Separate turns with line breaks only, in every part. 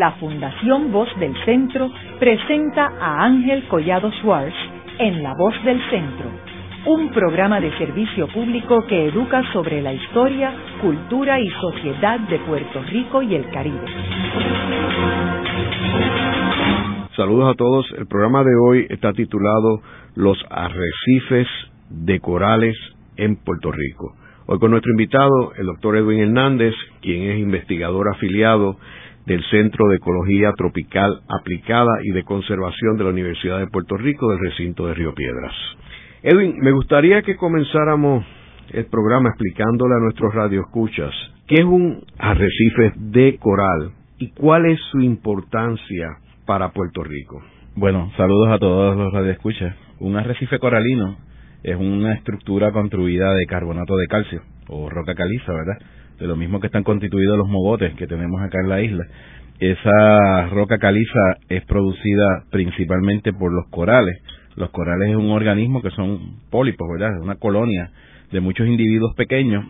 la Fundación Voz del Centro presenta a Ángel Collado Schwartz en La Voz del Centro, un programa de servicio público que educa sobre la historia, cultura y sociedad de Puerto Rico y el Caribe.
Saludos a todos. El programa de hoy está titulado Los arrecifes de corales en Puerto Rico. Hoy con nuestro invitado, el doctor Edwin Hernández, quien es investigador afiliado del Centro de Ecología Tropical Aplicada y de Conservación de la Universidad de Puerto Rico del recinto de Río Piedras. Edwin, me gustaría que comenzáramos el programa explicándole a nuestros radioescuchas qué es un arrecife de coral y cuál es su importancia para Puerto Rico.
Bueno, saludos a todos los radioescuchas. Un arrecife coralino es una estructura construida de carbonato de calcio o roca caliza, ¿verdad? De lo mismo que están constituidos los mogotes que tenemos acá en la isla. Esa roca caliza es producida principalmente por los corales. Los corales es un organismo que son pólipos, ¿verdad? Es una colonia de muchos individuos pequeños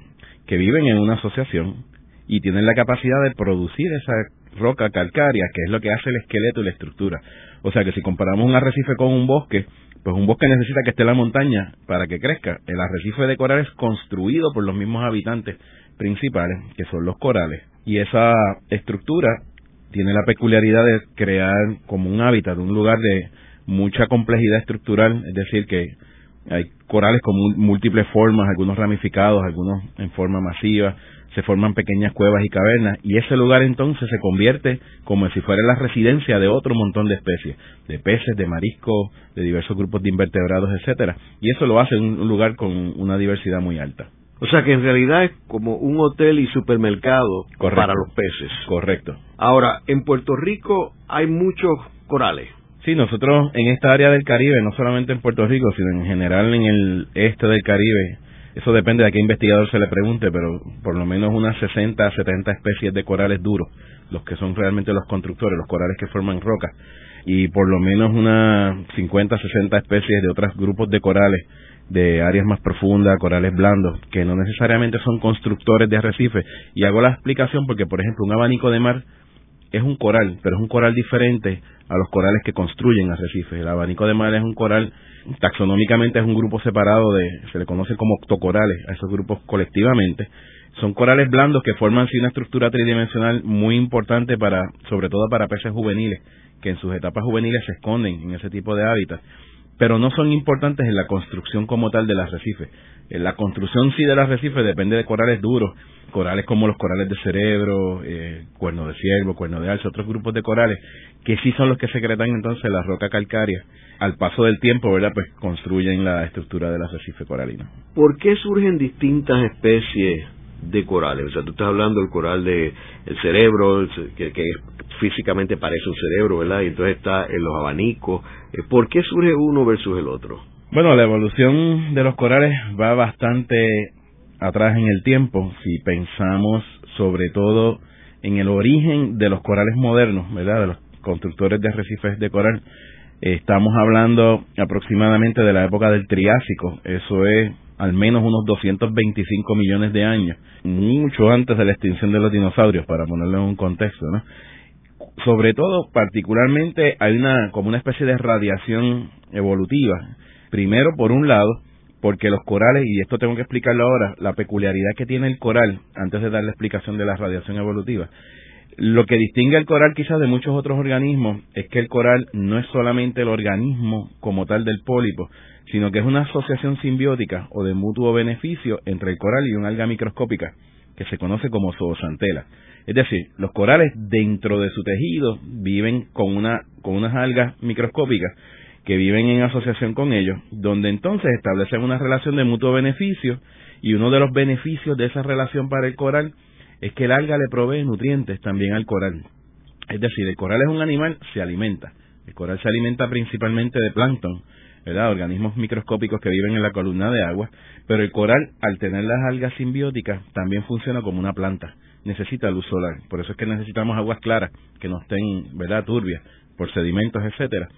que viven en una asociación y tienen la capacidad de producir esa roca calcárea, que es lo que hace el esqueleto y la estructura. O sea que si comparamos un arrecife con un bosque, pues un bosque necesita que esté la montaña para que crezca. El arrecife de coral es construido por los mismos habitantes principales, que son los corales. Y esa estructura tiene la peculiaridad de crear como un hábitat, un lugar de mucha complejidad estructural, es decir, que hay corales con múltiples formas, algunos ramificados, algunos en forma masiva, se forman pequeñas cuevas y cavernas y ese lugar entonces se convierte como si fuera la residencia de otro montón de especies, de peces, de mariscos, de diversos grupos de invertebrados, etcétera, y eso lo hace un lugar con una diversidad muy alta.
O sea que en realidad es como un hotel y supermercado para los peces.
Correcto.
Ahora, en Puerto Rico hay muchos corales.
Sí, nosotros en esta área del Caribe, no solamente en Puerto Rico, sino en general en el este del Caribe, eso depende de a qué investigador se le pregunte, pero por lo menos unas 60 a 70 especies de corales duros, los que son realmente los constructores, los corales que forman rocas, y por lo menos unas 50 a 60 especies de otros grupos de corales de áreas más profundas, corales blandos, que no necesariamente son constructores de arrecifes. Y hago la explicación porque, por ejemplo, un abanico de mar es un coral, pero es un coral diferente a los corales que construyen arrecifes. El abanico de mar es un coral, taxonómicamente es un grupo separado de, se le conoce como octocorales, a esos grupos colectivamente. Son corales blandos que forman sí una estructura tridimensional muy importante para, sobre todo para peces juveniles, que en sus etapas juveniles se esconden en ese tipo de hábitat pero no son importantes en la construcción como tal del arrecife. En la construcción sí del arrecife depende de corales duros, corales como los corales de cerebro, eh, cuerno de ciervo, cuerno de alce, otros grupos de corales, que sí son los que secretan entonces la roca calcárea. Al paso del tiempo, ¿verdad? Pues construyen la estructura del arrecife coralino.
¿Por qué surgen distintas especies de corales. O sea, tú estás hablando del coral de el cerebro, que, que físicamente parece un cerebro, ¿verdad? Y entonces está en los abanicos. Eh, ¿Por qué surge uno versus el otro?
Bueno, la evolución de los corales va bastante atrás en el tiempo. Si pensamos sobre todo en el origen de los corales modernos, ¿verdad? De los constructores de arrecifes de coral, estamos hablando aproximadamente de la época del Triásico. Eso es al menos unos 225 millones de años, mucho antes de la extinción de los dinosaurios, para ponerlo en un contexto, ¿no? Sobre todo, particularmente, hay una como una especie de radiación evolutiva. Primero, por un lado, porque los corales, y esto tengo que explicarlo ahora, la peculiaridad que tiene el coral, antes de dar la explicación de la radiación evolutiva, lo que distingue al coral quizás de muchos otros organismos es que el coral no es solamente el organismo como tal del pólipo, sino que es una asociación simbiótica o de mutuo beneficio entre el coral y un alga microscópica que se conoce como zoosantela. Es decir, los corales dentro de su tejido viven con, una, con unas algas microscópicas que viven en asociación con ellos, donde entonces establecen una relación de mutuo beneficio y uno de los beneficios de esa relación para el coral es que el alga le provee nutrientes también al coral. Es decir, el coral es un animal, se alimenta. El coral se alimenta principalmente de plancton, ¿verdad? organismos microscópicos que viven en la columna de agua, pero el coral, al tener las algas simbióticas, también funciona como una planta, necesita luz solar, por eso es que necesitamos aguas claras, que no estén, ¿verdad?, turbias, por sedimentos, etcétera,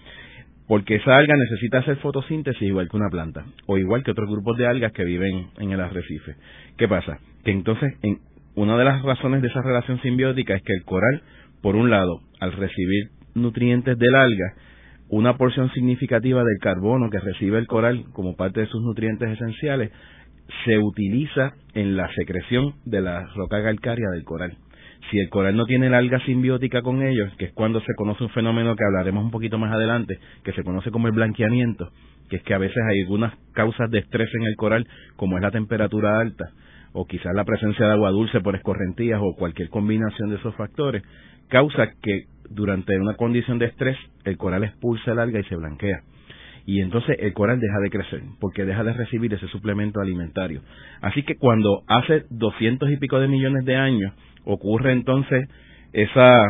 porque esa alga necesita hacer fotosíntesis igual que una planta, o igual que otros grupos de algas que viven en el arrecife. ¿Qué pasa? Que entonces, en, una de las razones de esa relación simbiótica es que el coral, por un lado, al recibir nutrientes del alga, una porción significativa del carbono que recibe el coral como parte de sus nutrientes esenciales se utiliza en la secreción de la roca calcárea del coral. Si el coral no tiene el alga simbiótica con ellos, que es cuando se conoce un fenómeno que hablaremos un poquito más adelante, que se conoce como el blanqueamiento, que es que a veces hay algunas causas de estrés en el coral, como es la temperatura alta, o quizás la presencia de agua dulce por escorrentías o cualquier combinación de esos factores, causa que durante una condición de estrés el coral expulsa el alga y se blanquea. Y entonces el coral deja de crecer porque deja de recibir ese suplemento alimentario. Así que cuando hace doscientos y pico de millones de años ocurre entonces esa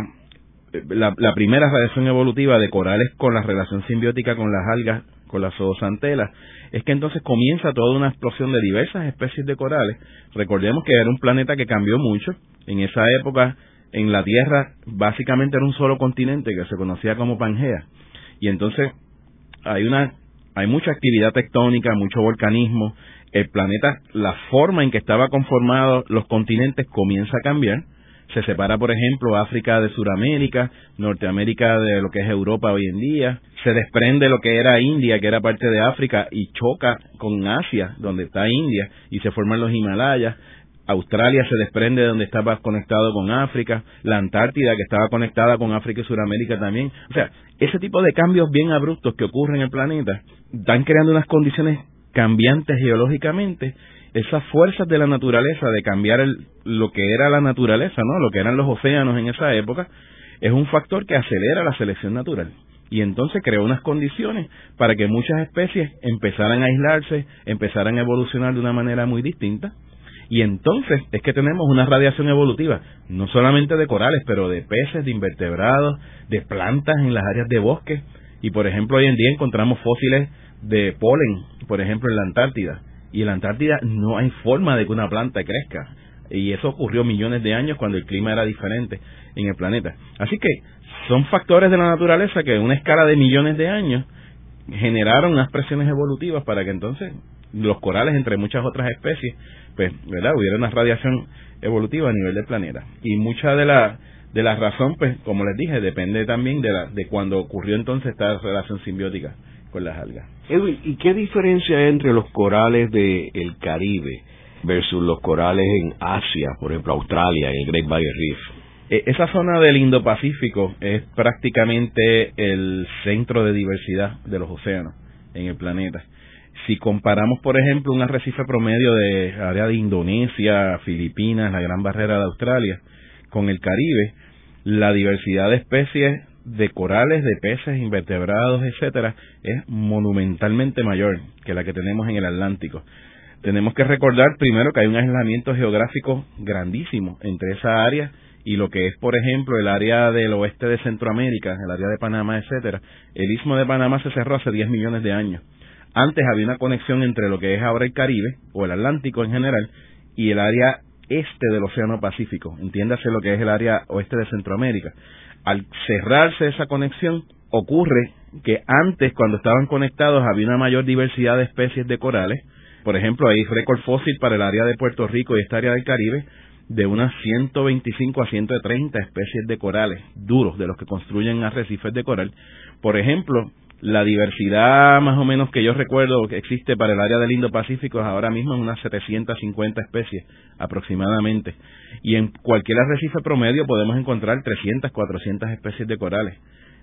la, la primera radiación evolutiva de corales con la relación simbiótica con las algas, con las zoosantelas, es que entonces comienza toda una explosión de diversas especies de corales. Recordemos que era un planeta que cambió mucho. En esa época en la Tierra básicamente era un solo continente que se conocía como Pangea. Y entonces hay una hay mucha actividad tectónica, mucho volcanismo. El planeta, la forma en que estaba conformado los continentes comienza a cambiar. Se separa, por ejemplo, África de Sudamérica, Norteamérica de lo que es Europa hoy en día. Se desprende lo que era India, que era parte de África, y choca con Asia, donde está India, y se forman los Himalayas. Australia se desprende de donde estaba conectado con África, la Antártida que estaba conectada con África y Sudamérica también. O sea, ese tipo de cambios bien abruptos que ocurren en el planeta están creando unas condiciones cambiantes geológicamente, esas fuerzas de la naturaleza de cambiar el, lo que era la naturaleza, ¿no? Lo que eran los océanos en esa época, es un factor que acelera la selección natural y entonces creó unas condiciones para que muchas especies empezaran a aislarse, empezaran a evolucionar de una manera muy distinta y entonces es que tenemos una radiación evolutiva, no solamente de corales, pero de peces, de invertebrados, de plantas en las áreas de bosque. Y por ejemplo, hoy en día encontramos fósiles de polen, por ejemplo, en la Antártida. Y en la Antártida no hay forma de que una planta crezca. Y eso ocurrió millones de años cuando el clima era diferente en el planeta. Así que son factores de la naturaleza que en una escala de millones de años generaron unas presiones evolutivas para que entonces los corales, entre muchas otras especies, pues, ¿verdad? Hubiera una radiación evolutiva a nivel del planeta. Y mucha de la de la razón, pues, como les dije, depende también de la de cuando ocurrió entonces esta relación simbiótica con las algas.
Edwin, ¿y qué diferencia hay entre los corales del Caribe versus los corales en Asia, por ejemplo, Australia, en el Great Barrier Reef?
E, esa zona del Indo-Pacífico es prácticamente el centro de diversidad de los océanos en el planeta si comparamos, por ejemplo, un arrecife promedio de área de Indonesia, Filipinas, la Gran Barrera de Australia, con el Caribe, la diversidad de especies de corales, de peces, invertebrados, etcétera, es monumentalmente mayor que la que tenemos en el Atlántico. Tenemos que recordar primero que hay un aislamiento geográfico grandísimo entre esa área y lo que es, por ejemplo, el área del oeste de Centroamérica, el área de Panamá, etcétera. El istmo de Panamá se cerró hace 10 millones de años antes había una conexión entre lo que es ahora el Caribe, o el Atlántico en general, y el área este del Océano Pacífico, entiéndase lo que es el área oeste de Centroamérica. Al cerrarse esa conexión, ocurre que antes, cuando estaban conectados, había una mayor diversidad de especies de corales. Por ejemplo, hay récord fósil para el área de Puerto Rico y esta área del Caribe de unas 125 a 130 especies de corales duros, de los que construyen arrecifes de coral. Por ejemplo, la diversidad más o menos que yo recuerdo que existe para el área del Indo-Pacífico es ahora mismo unas 750 especies aproximadamente. Y en cualquier arrecife promedio podemos encontrar 300, 400 especies de corales.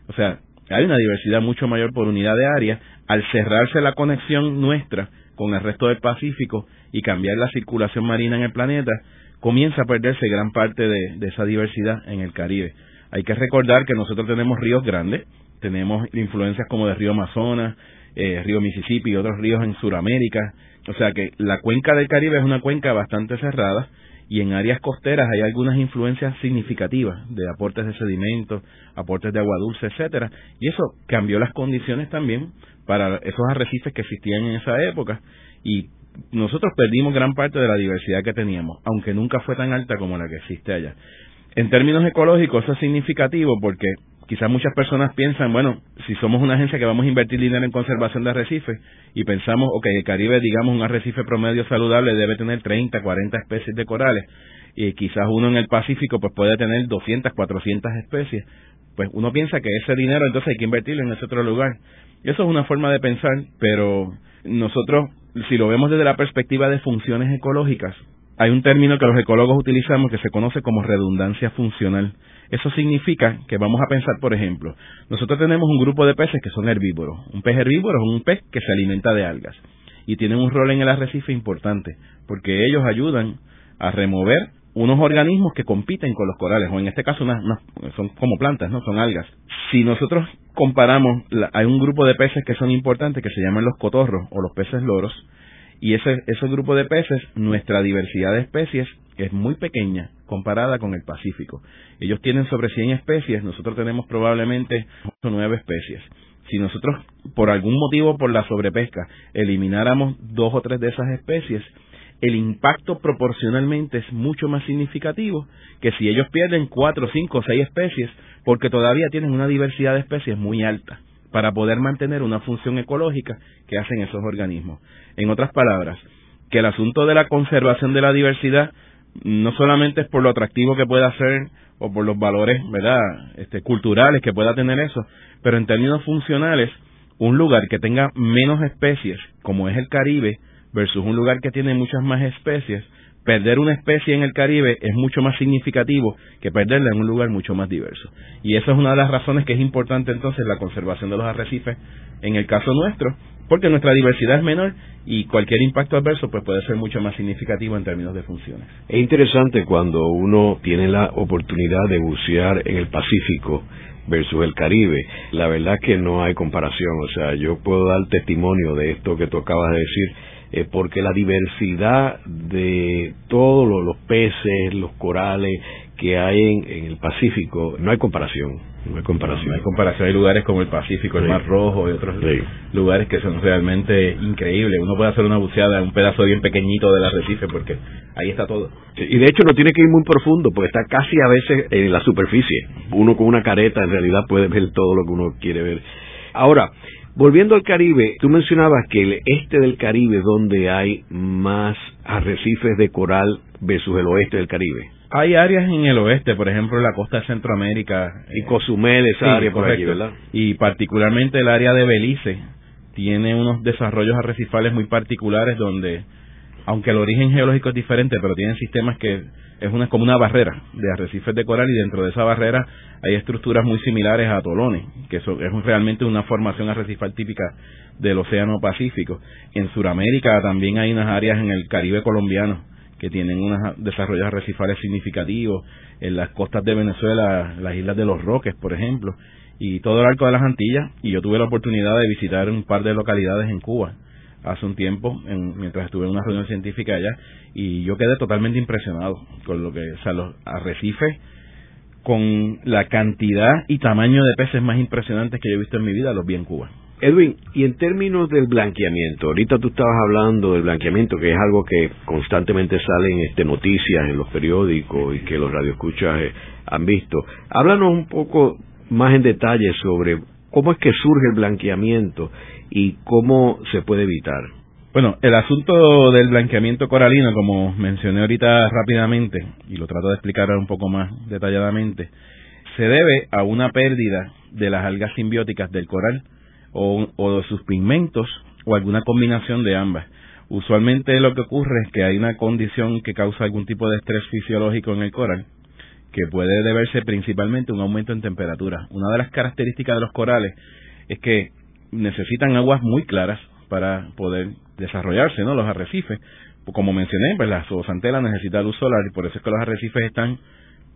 O sea, hay una diversidad mucho mayor por unidad de área. Al cerrarse la conexión nuestra con el resto del Pacífico y cambiar la circulación marina en el planeta, comienza a perderse gran parte de esa diversidad en el Caribe. Hay que recordar que nosotros tenemos ríos grandes, tenemos influencias como del río Amazonas, eh, río Mississippi y otros ríos en Sudamérica. O sea que la cuenca del Caribe es una cuenca bastante cerrada y en áreas costeras hay algunas influencias significativas de aportes de sedimentos, aportes de agua dulce, etcétera, y eso cambió las condiciones también para esos arrecifes que existían en esa época y nosotros perdimos gran parte de la diversidad que teníamos, aunque nunca fue tan alta como la que existe allá. En términos ecológicos eso es significativo porque quizás muchas personas piensan, bueno, si somos una agencia que vamos a invertir dinero en conservación de arrecifes y pensamos, ok, el Caribe, digamos, un arrecife promedio saludable debe tener 30, 40 especies de corales y quizás uno en el Pacífico pues puede tener 200, 400 especies, pues uno piensa que ese dinero entonces hay que invertirlo en ese otro lugar. Eso es una forma de pensar, pero nosotros, si lo vemos desde la perspectiva de funciones ecológicas, hay un término que los ecólogos utilizamos que se conoce como redundancia funcional. Eso significa que vamos a pensar, por ejemplo, nosotros tenemos un grupo de peces que son herbívoros. Un pez herbívoro es un pez que se alimenta de algas y tienen un rol en el arrecife importante porque ellos ayudan a remover unos organismos que compiten con los corales, o en este caso son como plantas, no son algas. Si nosotros comparamos, hay un grupo de peces que son importantes que se llaman los cotorros o los peces loros, y ese, grupo de peces, nuestra diversidad de especies es muy pequeña comparada con el Pacífico. Ellos tienen sobre 100 especies, nosotros tenemos probablemente 8 o 9 especies. Si nosotros, por algún motivo, por la sobrepesca, elimináramos dos o tres de esas especies, el impacto proporcionalmente es mucho más significativo que si ellos pierden cuatro, cinco seis especies, porque todavía tienen una diversidad de especies muy alta para poder mantener una función ecológica que hacen esos organismos. En otras palabras, que el asunto de la conservación de la diversidad no solamente es por lo atractivo que pueda ser o por los valores, ¿verdad?, este, culturales que pueda tener eso, pero en términos funcionales, un lugar que tenga menos especies, como es el Caribe, versus un lugar que tiene muchas más especies, perder una especie en el Caribe es mucho más significativo que perderla en un lugar mucho más diverso. Y esa es una de las razones que es importante entonces la conservación de los arrecifes en el caso nuestro, porque nuestra diversidad es menor y cualquier impacto adverso pues puede ser mucho más significativo en términos de funciones.
Es interesante cuando uno tiene la oportunidad de bucear en el Pacífico versus el Caribe. La verdad que no hay comparación, o sea, yo puedo dar testimonio de esto que tú acabas de decir eh, porque la diversidad de todos los, peces, los corales que hay en, el Pacífico, no hay comparación. No hay comparación.
hay comparación. Hay lugares como el Pacífico, el Mar Rojo y otros lugares que son realmente increíbles. Uno puede hacer una buceada en un pedazo bien pequeñito del arrecife porque ahí está todo.
Y de hecho no tiene que ir muy profundo porque está casi a veces en la superficie. Uno con una careta en realidad puede ver todo lo que uno quiere ver. Ahora, Volviendo al Caribe, tú mencionabas que el este del Caribe es donde hay más arrecifes de coral versus el oeste del Caribe.
Hay áreas en el oeste, por ejemplo, la costa de Centroamérica.
Y Cozumel, esa área por aquí, ¿verdad?
Y particularmente el área de Belice tiene unos desarrollos arrecifales muy particulares donde, aunque el origen geológico es diferente, pero tienen sistemas que es una como una barrera de arrecifes de coral y dentro de esa barrera hay estructuras muy similares a atolones, que es realmente una formación arrecifal típica del Océano Pacífico. En Sudamérica también hay unas áreas en el Caribe colombiano que tienen unos desarrollos arrecifales significativos, en las costas de Venezuela, las islas de los Roques, por ejemplo, y todo el arco de las Antillas, y yo tuve la oportunidad de visitar un par de localidades en Cuba hace un tiempo mientras estuve en una reunión científica allá y yo quedé totalmente impresionado con lo que, o sea, los arrecifes con la cantidad y tamaño de peces más impresionantes que yo he visto en mi vida, los vi en Cuba.
Edwin, y en términos del blanqueamiento, ahorita tú estabas hablando del blanqueamiento, que es algo que constantemente sale en este, noticias en los periódicos y que los radioescuchas eh, han visto. Háblanos un poco más en detalle sobre cómo es que surge el blanqueamiento y cómo se puede evitar.
Bueno, el asunto del blanqueamiento coralino, como mencioné ahorita rápidamente, y lo trato de explicar un poco más detalladamente, se debe a una pérdida de las algas simbióticas del coral o, o de sus pigmentos o alguna combinación de ambas. Usualmente lo que ocurre es que hay una condición que causa algún tipo de estrés fisiológico en el coral, que puede deberse principalmente a un aumento en temperatura. Una de las características de los corales es que necesitan aguas muy claras para poder desarrollarse, ¿no? Los arrecifes, como mencioné, pues la zoosantela necesita luz solar y por eso es que los arrecifes están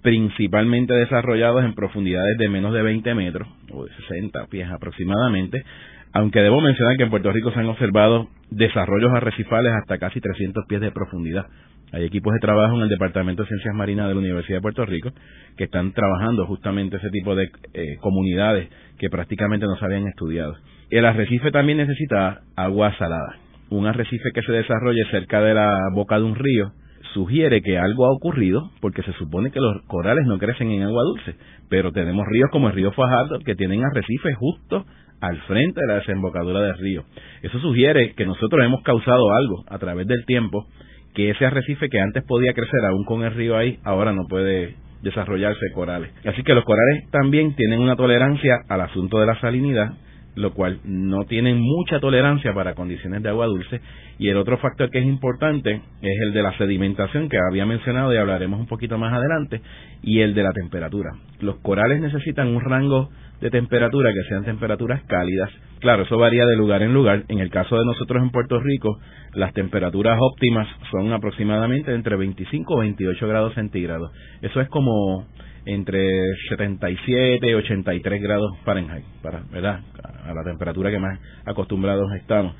principalmente desarrollados en profundidades de menos de 20 metros o de 60 pies aproximadamente, aunque debo mencionar que en Puerto Rico se han observado desarrollos arrecifales hasta casi 300 pies de profundidad. Hay equipos de trabajo en el Departamento de Ciencias Marinas de la Universidad de Puerto Rico que están trabajando justamente ese tipo de eh, comunidades que prácticamente no se habían estudiado. El arrecife también necesita agua salada. Un arrecife que se desarrolle cerca de la boca de un río sugiere que algo ha ocurrido porque se supone que los corales no crecen en agua dulce, pero tenemos ríos como el río Fajardo que tienen arrecifes justo al frente de la desembocadura del río. Eso sugiere que nosotros hemos causado algo a través del tiempo que ese arrecife que antes podía crecer aún con el río ahí, ahora no puede desarrollarse corales. Así que los corales también tienen una tolerancia al asunto de la salinidad lo cual no tienen mucha tolerancia para condiciones de agua dulce. Y el otro factor que es importante es el de la sedimentación, que había mencionado y hablaremos un poquito más adelante, y el de la temperatura. Los corales necesitan un rango de temperatura que sean temperaturas cálidas. Claro, eso varía de lugar en lugar. En el caso de nosotros en Puerto Rico, las temperaturas óptimas son aproximadamente entre 25 y 28 grados centígrados. Eso es como entre 77 y 83 grados Fahrenheit, para, ¿verdad? A la temperatura que más acostumbrados estamos.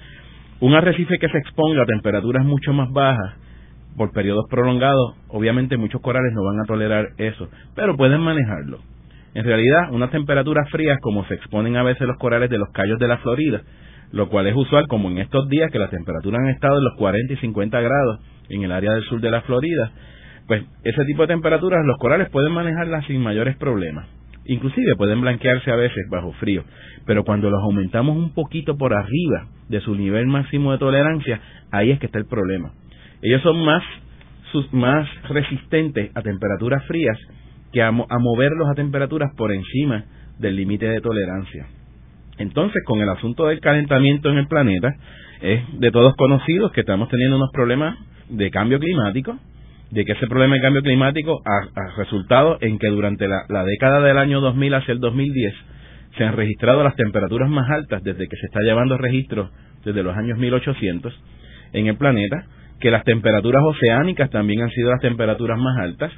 Un arrecife que se exponga a temperaturas mucho más bajas por periodos prolongados, obviamente muchos corales no van a tolerar eso, pero pueden manejarlo. En realidad, unas temperaturas frías como se exponen a veces los corales de los callos de la Florida, lo cual es usual como en estos días que las temperaturas han estado en los 40 y 50 grados en el área del sur de la Florida, pues ese tipo de temperaturas los corales pueden manejarlas sin mayores problemas. Inclusive pueden blanquearse a veces bajo frío, pero cuando los aumentamos un poquito por arriba de su nivel máximo de tolerancia, ahí es que está el problema. Ellos son más, más resistentes a temperaturas frías que a, a moverlos a temperaturas por encima del límite de tolerancia. Entonces, con el asunto del calentamiento en el planeta, es de todos conocidos que estamos teniendo unos problemas de cambio climático, de que ese problema de cambio climático ha, resultado en que durante la, década del año 2000 hacia el 2010 se han registrado las temperaturas más altas desde que se está llevando registros desde los años 1800 en el planeta, que las temperaturas oceánicas también han sido las temperaturas más altas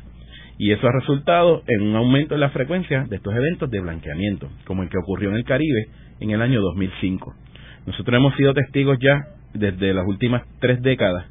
y eso ha resultado en un aumento en la frecuencia de estos eventos de blanqueamiento, como el que ocurrió en el Caribe en el año 2005. Nosotros hemos sido testigos ya desde las últimas tres décadas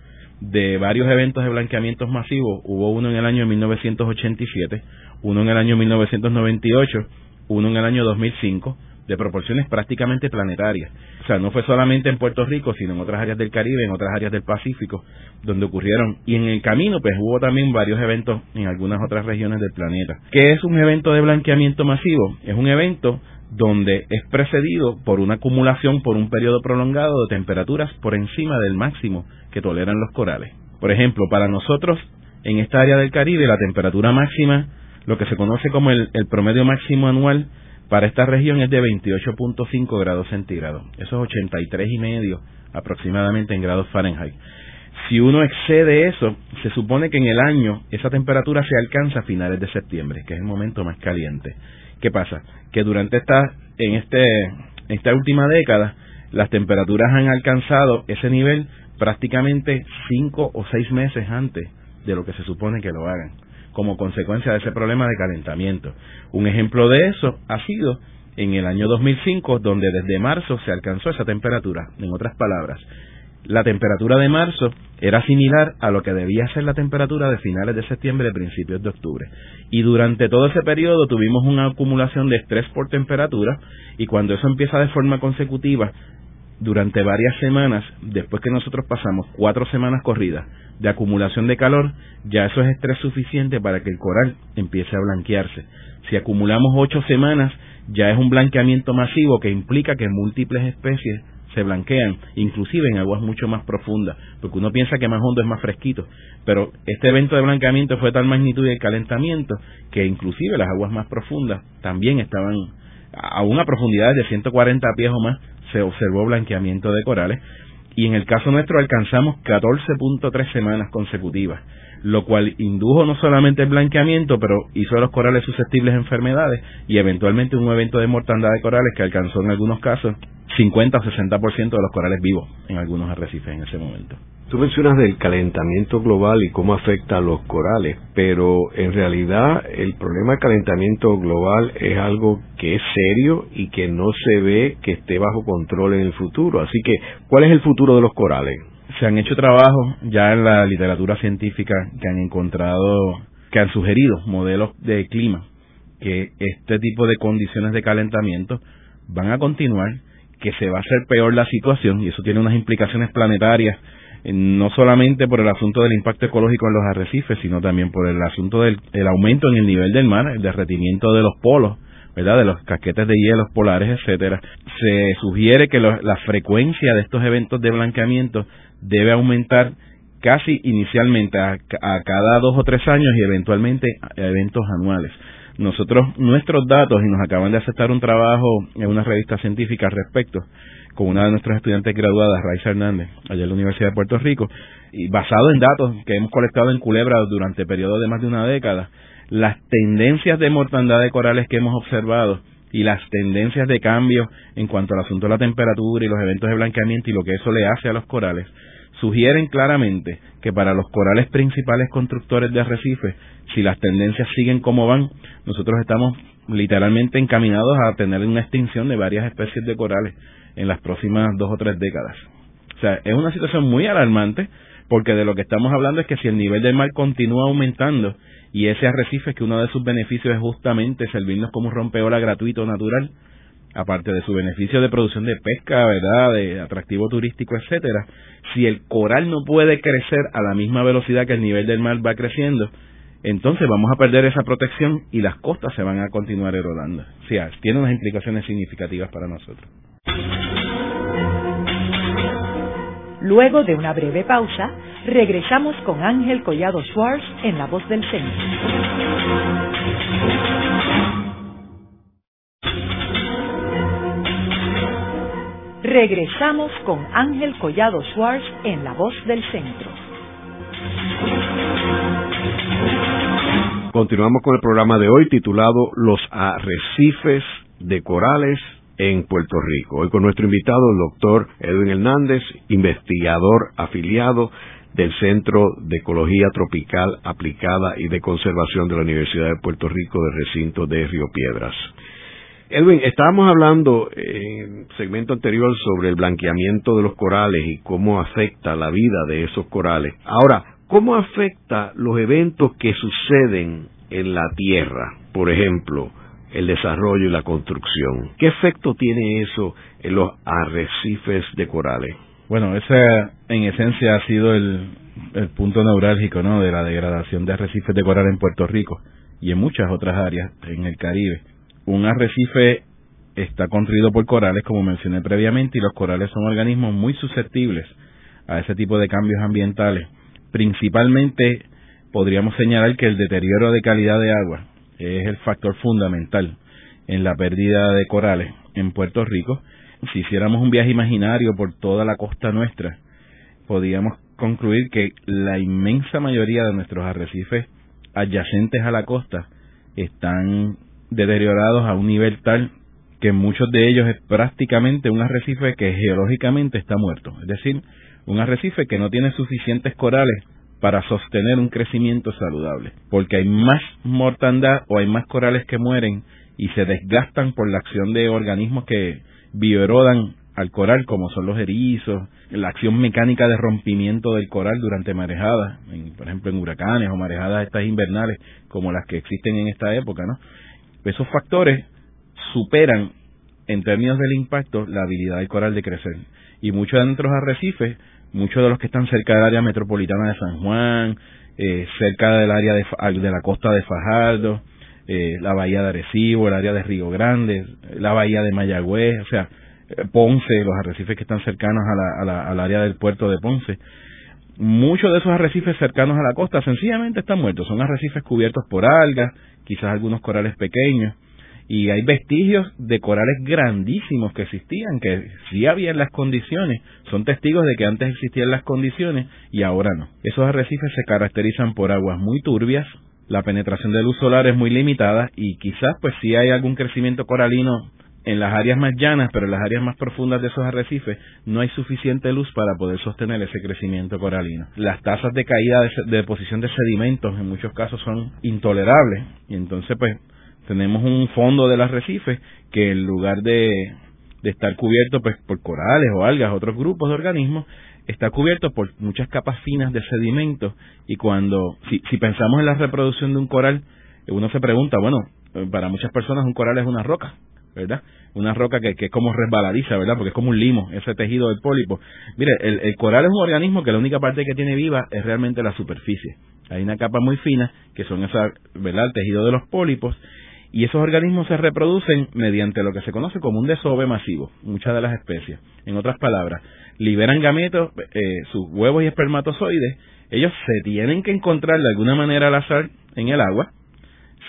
de varios eventos de blanqueamientos masivos. Hubo uno en el año 1987, uno en el año 1998, uno en el año 2005, de proporciones prácticamente planetarias. O sea, no fue solamente en Puerto Rico, sino en otras áreas del Caribe, en otras áreas del Pacífico, donde ocurrieron. Y en el camino, pues hubo también varios eventos en algunas otras regiones del planeta. ¿Qué es un evento de blanqueamiento masivo? Es un evento donde es precedido por una acumulación por un periodo prolongado de temperaturas por encima del máximo que toleran los corales. Por ejemplo, para nosotros, en esta área del Caribe, la temperatura máxima, lo que se conoce como el, promedio máximo anual para esta región es de 28.5 grados centígrados. Eso es 83 y medio aproximadamente en grados Fahrenheit. Si uno excede eso, se supone que en el año esa temperatura se alcanza a finales de septiembre, que es el momento más caliente. ¿Qué pasa? Que durante esta, en este, esta última década, las temperaturas han alcanzado ese nivel prácticamente cinco o seis meses antes de lo que se supone que lo hagan, como consecuencia de ese problema de calentamiento. Un ejemplo de eso ha sido en el año 2005, donde desde marzo se alcanzó esa temperatura. En otras palabras, la temperatura de marzo era similar a lo que debía ser la temperatura de finales de septiembre, principios de octubre. Y durante todo ese periodo tuvimos una acumulación de estrés por temperatura y cuando eso empieza de forma consecutiva durante varias semanas, después que nosotros pasamos cuatro semanas corridas de acumulación de calor, ya eso es estrés suficiente para que el coral empiece a blanquearse. Si acumulamos ocho semanas, ya es un blanqueamiento masivo que implica que múltiples especies se blanquean, inclusive en aguas mucho más profundas, porque uno piensa que más hondo es más fresquito, pero este evento de blanqueamiento fue de tal magnitud de calentamiento que inclusive las aguas más profundas también estaban a una profundidad de 140 pies o más se observó blanqueamiento de corales y en el caso nuestro alcanzamos 14.3 semanas consecutivas, lo cual indujo no solamente el blanqueamiento, pero hizo a los corales susceptibles a enfermedades y eventualmente un evento de mortandad de corales que alcanzó en algunos casos 50 o 60% de los corales vivos en algunos arrecifes en ese momento.
Tú mencionas del calentamiento global y cómo afecta a los corales, pero en realidad el problema del calentamiento global es algo que es serio y que no se ve que esté bajo control en el futuro. Así que, ¿cuál es el futuro de los corales?
Se han hecho trabajos ya en la literatura científica que han encontrado, que han sugerido modelos de clima, que este tipo de condiciones de calentamiento van a continuar, que se va a hacer peor la situación y eso tiene unas implicaciones planetarias no solamente por el asunto del impacto ecológico en los arrecifes, sino también por el asunto del aumento en el nivel del mar, el derretimiento de los polos, ¿verdad? De los casquetes de hielos polares, etcétera. Se sugiere que la frecuencia de estos eventos de blanqueamiento debe aumentar casi inicialmente a, cada dos o tres años y eventualmente a eventos anuales. Nosotros, nuestros datos, y nos acaban de aceptar un trabajo en una revista científica al respecto, con una de nuestras estudiantes graduadas, Raiza Hernández, allá en la Universidad de Puerto Rico, y basado en datos que hemos colectado en Culebra durante periodos de más de una década, las tendencias de mortandad de corales que hemos observado y las tendencias de cambio en cuanto al asunto de la temperatura y los eventos de blanqueamiento y lo que eso le hace a los corales, sugieren claramente que para los corales principales constructores de arrecifes, si las tendencias siguen como van, nosotros estamos literalmente encaminados a tener una extinción de varias especies de corales en las próximas dos o tres décadas. O sea, es una situación muy alarmante porque de lo que estamos hablando es que si el nivel del mar continúa aumentando y ese arrecife que uno de sus beneficios es justamente servirnos como un rompeola gratuito natural, aparte de su beneficio de producción de pesca, ¿verdad?, de atractivo turístico, etcétera, si el coral no puede crecer a la misma velocidad que el nivel del mar va creciendo, entonces vamos a perder esa protección y las costas se van a continuar erodando. O sea, tiene unas implicaciones significativas para nosotros.
Luego de una breve pausa, regresamos con Ángel Collado Schwartz en La Voz del Centro. Regresamos con Ángel Collado Schwartz en La Voz del Centro.
Continuamos con el programa de hoy titulado Los arrecifes de corales en Puerto Rico. Hoy con nuestro invitado, el doctor Edwin Hernández, investigador afiliado del Centro de Ecología Tropical Aplicada y de Conservación de la Universidad de Puerto Rico del recinto de Río Piedras. Edwin, estábamos hablando en segmento anterior sobre el blanqueamiento de los corales y cómo afecta la vida de esos corales. Ahora, ¿cómo afecta los eventos que suceden en la Tierra? Por ejemplo, el desarrollo y la construcción. ¿Qué efecto tiene eso en los arrecifes de corales?
Bueno, ese en esencia ha sido el, punto neurálgico ¿no? de la degradación de arrecifes de coral en Puerto Rico y en muchas otras áreas en el Caribe. Un arrecife está construido por corales, como mencioné previamente, y los corales son organismos muy susceptibles a ese tipo de cambios ambientales. Principalmente podríamos señalar que el deterioro de calidad de agua es el factor fundamental en la pérdida de corales en Puerto Rico. Si hiciéramos un viaje imaginario por toda la costa nuestra, podríamos concluir que la inmensa mayoría de nuestros arrecifes adyacentes a la costa están deteriorados a un nivel tal que muchos de ellos es prácticamente un arrecife que geológicamente está muerto, es decir, un arrecife que no tiene suficientes corales para sostener un crecimiento saludable, porque hay más mortandad o hay más corales que mueren y se desgastan por la acción de organismos que bioerodan al coral, como son los erizos, la acción mecánica de rompimiento del coral durante marejadas, por ejemplo en huracanes o marejadas estas invernales como las que existen en esta época, ¿no? Esos factores superan en términos del impacto la habilidad del coral de crecer y muchos de nuestros arrecifes muchos de los que están cerca del área metropolitana de San Juan, eh, cerca del área de, de, la costa de Fajardo, eh, la bahía de Arecibo, el área de Río Grande, la bahía de Mayagüez, o sea, eh, Ponce, los arrecifes que están cercanos a la, al área del puerto de Ponce. Muchos de esos arrecifes cercanos a la costa sencillamente están muertos, son arrecifes cubiertos por algas, quizás algunos corales pequeños, y hay vestigios de corales grandísimos que existían, que sí habían las condiciones, son testigos de que antes existían las condiciones y ahora no. Esos arrecifes se caracterizan por aguas muy turbias, la penetración de luz solar es muy limitada y quizás pues sí hay algún crecimiento coralino en las áreas más llanas, pero en las áreas más profundas de esos arrecifes no hay suficiente luz para poder sostener ese crecimiento coralino. Las tasas de caída de, de deposición de sedimentos en muchos casos son intolerables y entonces pues tenemos un fondo del arrecife que en lugar de, de estar cubierto pues por corales o algas, otros grupos de organismos, está cubierto por muchas capas finas de sedimentos y cuando, si, si pensamos en la reproducción de un coral, uno se pregunta, bueno, para muchas personas un coral es una roca, ¿verdad? Una roca que, que es como resbaladiza, ¿verdad? Porque es como un limo, ese tejido del pólipo. Mire, el, el coral es un organismo que la única parte que tiene viva es realmente la superficie. Hay una capa muy fina, que son esa, ¿verdad? El tejido de los pólipos, Y esos organismos se reproducen mediante lo que se conoce como un desove masivo, muchas de las especies. En otras palabras, liberan gametos, eh, sus huevos y espermatozoides, ellos se tienen que encontrar de alguna manera al azar en el agua,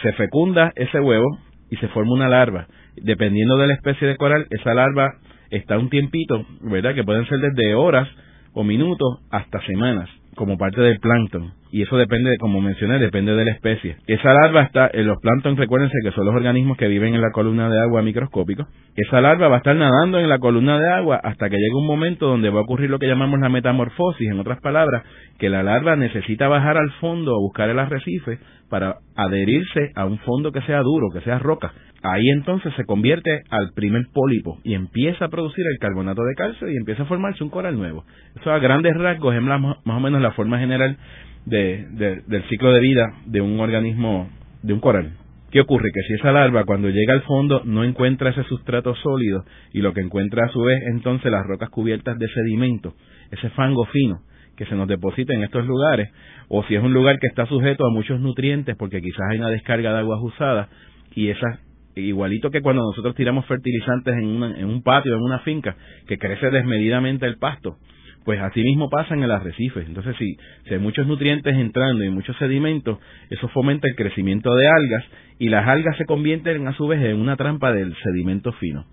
se fecunda ese huevo y se forma una larva. Dependiendo de la especie de coral, esa larva está un tiempito, ¿verdad? Que pueden ser desde horas o minutos hasta semanas como parte del plancton. Y eso depende, como mencioné, depende de la especie. Esa larva está, en los plancton, recuérdense que son los organismos que viven en la columna de agua microscópico. Esa larva va a estar nadando en la columna de agua hasta que llegue un momento donde va a ocurrir lo que llamamos la metamorfosis. En otras palabras, que la larva necesita bajar al fondo o buscar el arrecife para adherirse a un fondo que sea duro, que sea roca. Ahí entonces se convierte al primer pólipo y empieza a producir el carbonato de calcio y empieza a formarse un coral nuevo. Eso a grandes rasgos es más o menos la forma general de, del ciclo de vida de un organismo, de un coral. ¿Qué ocurre? Que si esa larva cuando llega al fondo no encuentra ese sustrato sólido y lo que encuentra a su vez entonces las rocas cubiertas de sedimento, ese fango fino que se nos deposita en estos lugares, o si es un lugar que está sujeto a muchos nutrientes porque quizás hay una descarga de aguas usadas y esas igualito que cuando nosotros tiramos fertilizantes en, en un patio, en una finca, que crece desmedidamente el pasto, pues así mismo pasa en el arrecife. Entonces, si, si hay muchos nutrientes entrando y muchos sedimentos, eso fomenta el crecimiento de algas y las algas se convierten a su vez en una trampa del sedimento fino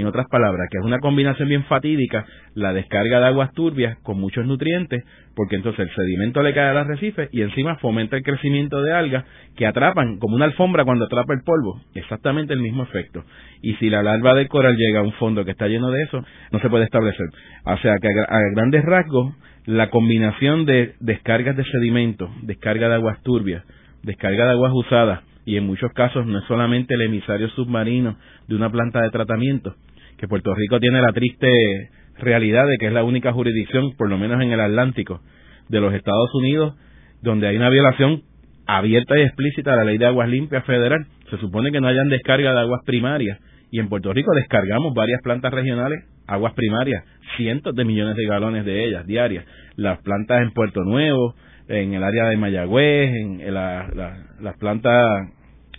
en otras palabras, que es una combinación bien fatídica, la descarga de aguas turbias con muchos nutrientes, porque entonces el sedimento le cae al arrecife y encima fomenta el crecimiento de algas que atrapan, como una alfombra cuando atrapa el polvo, exactamente el mismo efecto. Y si la larva del coral llega a un fondo que está lleno de eso, no se puede establecer. O sea que a, grandes rasgos, la combinación de descargas de sedimento, descarga de aguas turbias, descarga de aguas usadas, y en muchos casos no es solamente el emisario submarino de una planta de tratamiento, que Puerto Rico tiene la triste realidad de que es la única jurisdicción, por lo menos en el Atlántico, de los Estados Unidos, donde hay una violación abierta y explícita de la ley de aguas limpias federal. Se supone que no hayan descarga de aguas primarias y en Puerto Rico descargamos varias plantas regionales, aguas primarias, cientos de millones de galones de ellas diarias. Las plantas en Puerto Nuevo, en el área de Mayagüez, en las plantas,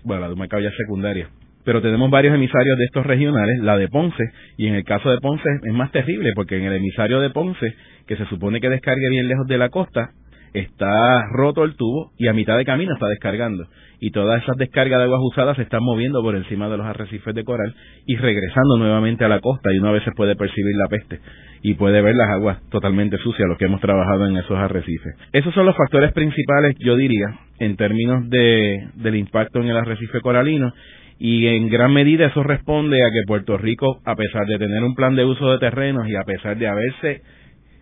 bueno, la de ya secundaria, pero tenemos varios emisarios de estos regionales, la de Ponce, y en el caso de Ponce es más terrible, porque en el emisario de Ponce, que se supone que descargue bien lejos de la costa, está roto el tubo y a mitad de camino está descargando. Y todas esas descargas de aguas usadas se están moviendo por encima de los arrecifes de coral y regresando nuevamente a la costa y uno a veces puede percibir la peste y puede ver las aguas totalmente sucias, los que hemos trabajado en esos arrecifes. Esos son los factores principales, yo diría, en términos de, del impacto en el arrecife coralino y en gran medida eso responde a que Puerto Rico, a pesar de tener un plan de uso de terrenos y a pesar de haberse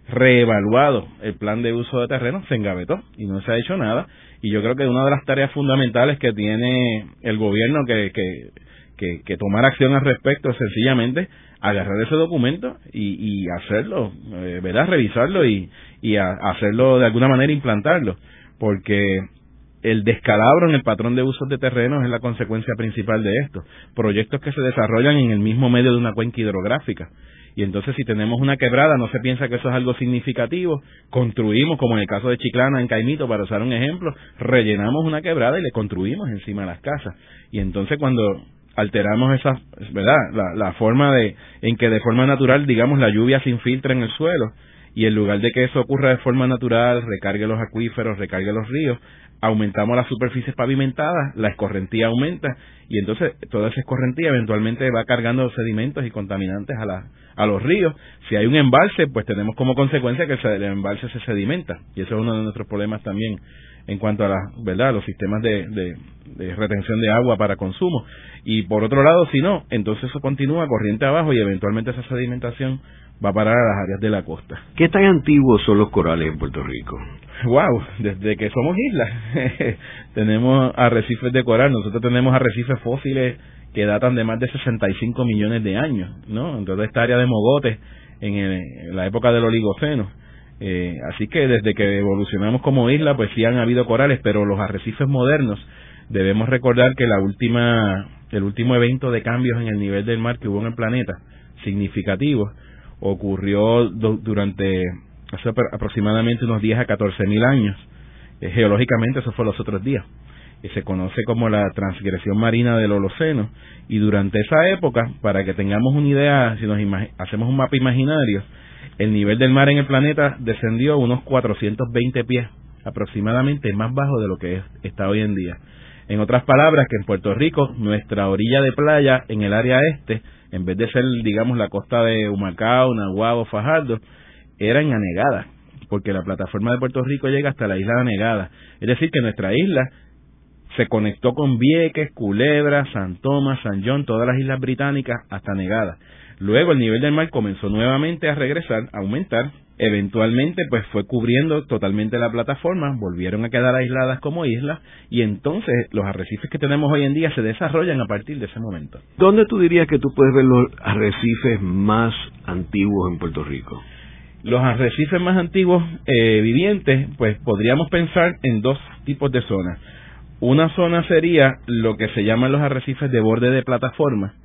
reevaluado el plan de uso de terrenos, se engavetó y no se ha hecho nada. Y yo creo que una de las tareas fundamentales que tiene el gobierno que, que, que, tomar acción al respecto es sencillamente agarrar ese documento y, y hacerlo, eh, ¿verdad? Revisarlo y, y hacerlo de alguna manera implantarlo. Porque el descalabro en el patrón de usos de terrenos es la consecuencia principal de esto. Proyectos que se desarrollan en el mismo medio de una cuenca hidrográfica. Y entonces si tenemos una quebrada, no se piensa que eso es algo significativo, construimos, como en el caso de Chiclana, en Caimito, para usar un ejemplo, rellenamos una quebrada y le construimos encima de las casas. Y entonces cuando alteramos esa, ¿verdad? La, la forma de, en que de forma natural, digamos, la lluvia se infiltra en el suelo, y en lugar de que eso ocurra de forma natural, recargue los acuíferos, recargue los ríos, aumentamos las superficies pavimentadas, la escorrentía aumenta y entonces toda esa escorrentía eventualmente va cargando sedimentos y contaminantes a, la, a los ríos. Si hay un embalse, pues tenemos como consecuencia que el embalse se sedimenta y eso es uno de nuestros problemas también en cuanto a la, ¿verdad? los sistemas de, de, retención de agua para consumo. Y por otro lado, si no, entonces eso continúa corriente abajo y eventualmente esa sedimentación va a parar a las áreas de la costa.
¿Qué tan antiguos son los corales en Puerto Rico?
Wow, desde que somos islas tenemos arrecifes de coral, nosotros tenemos arrecifes fósiles que datan de más de 65 millones de años, ¿no? En toda esta área de mogotes en, la época del Oligoceno. Eh, así que desde que evolucionamos como isla, pues sí han habido corales, pero los arrecifes modernos debemos recordar que la última, el último evento de cambios en el nivel del mar que hubo en el planeta, significativo, ocurrió durante hace aproximadamente unos 10 a 14 mil años. Eh, geológicamente eso fue los otros días. que se conoce como la transgresión marina del Holoceno, y durante esa época, para que tengamos una idea, si nos hacemos un mapa imaginario, el nivel del mar en el planeta descendió unos 420 pies, aproximadamente más bajo de lo que está hoy en día. En otras palabras, que en Puerto Rico, nuestra orilla de playa en el área este, en vez de ser, digamos, la costa de Humacao, Nahuatl Fajardo, eran anegadas, porque la plataforma de Puerto Rico llega hasta la isla de Anegada. Es decir, que nuestra isla se conectó con Vieques, Culebra, San Tomás, San John, todas las islas británicas hasta Negada. Luego el nivel del mar comenzó nuevamente a regresar, a aumentar. Eventualmente, pues fue cubriendo totalmente la plataforma, volvieron a quedar aisladas como islas y entonces los arrecifes que tenemos hoy en día se desarrollan a partir de ese momento.
¿Dónde tú dirías que tú puedes ver los arrecifes más antiguos en Puerto Rico?
Los arrecifes más antiguos eh, vivientes, pues podríamos pensar en dos tipos de zonas. Una zona sería lo que se llaman los arrecifes de borde de plataforma,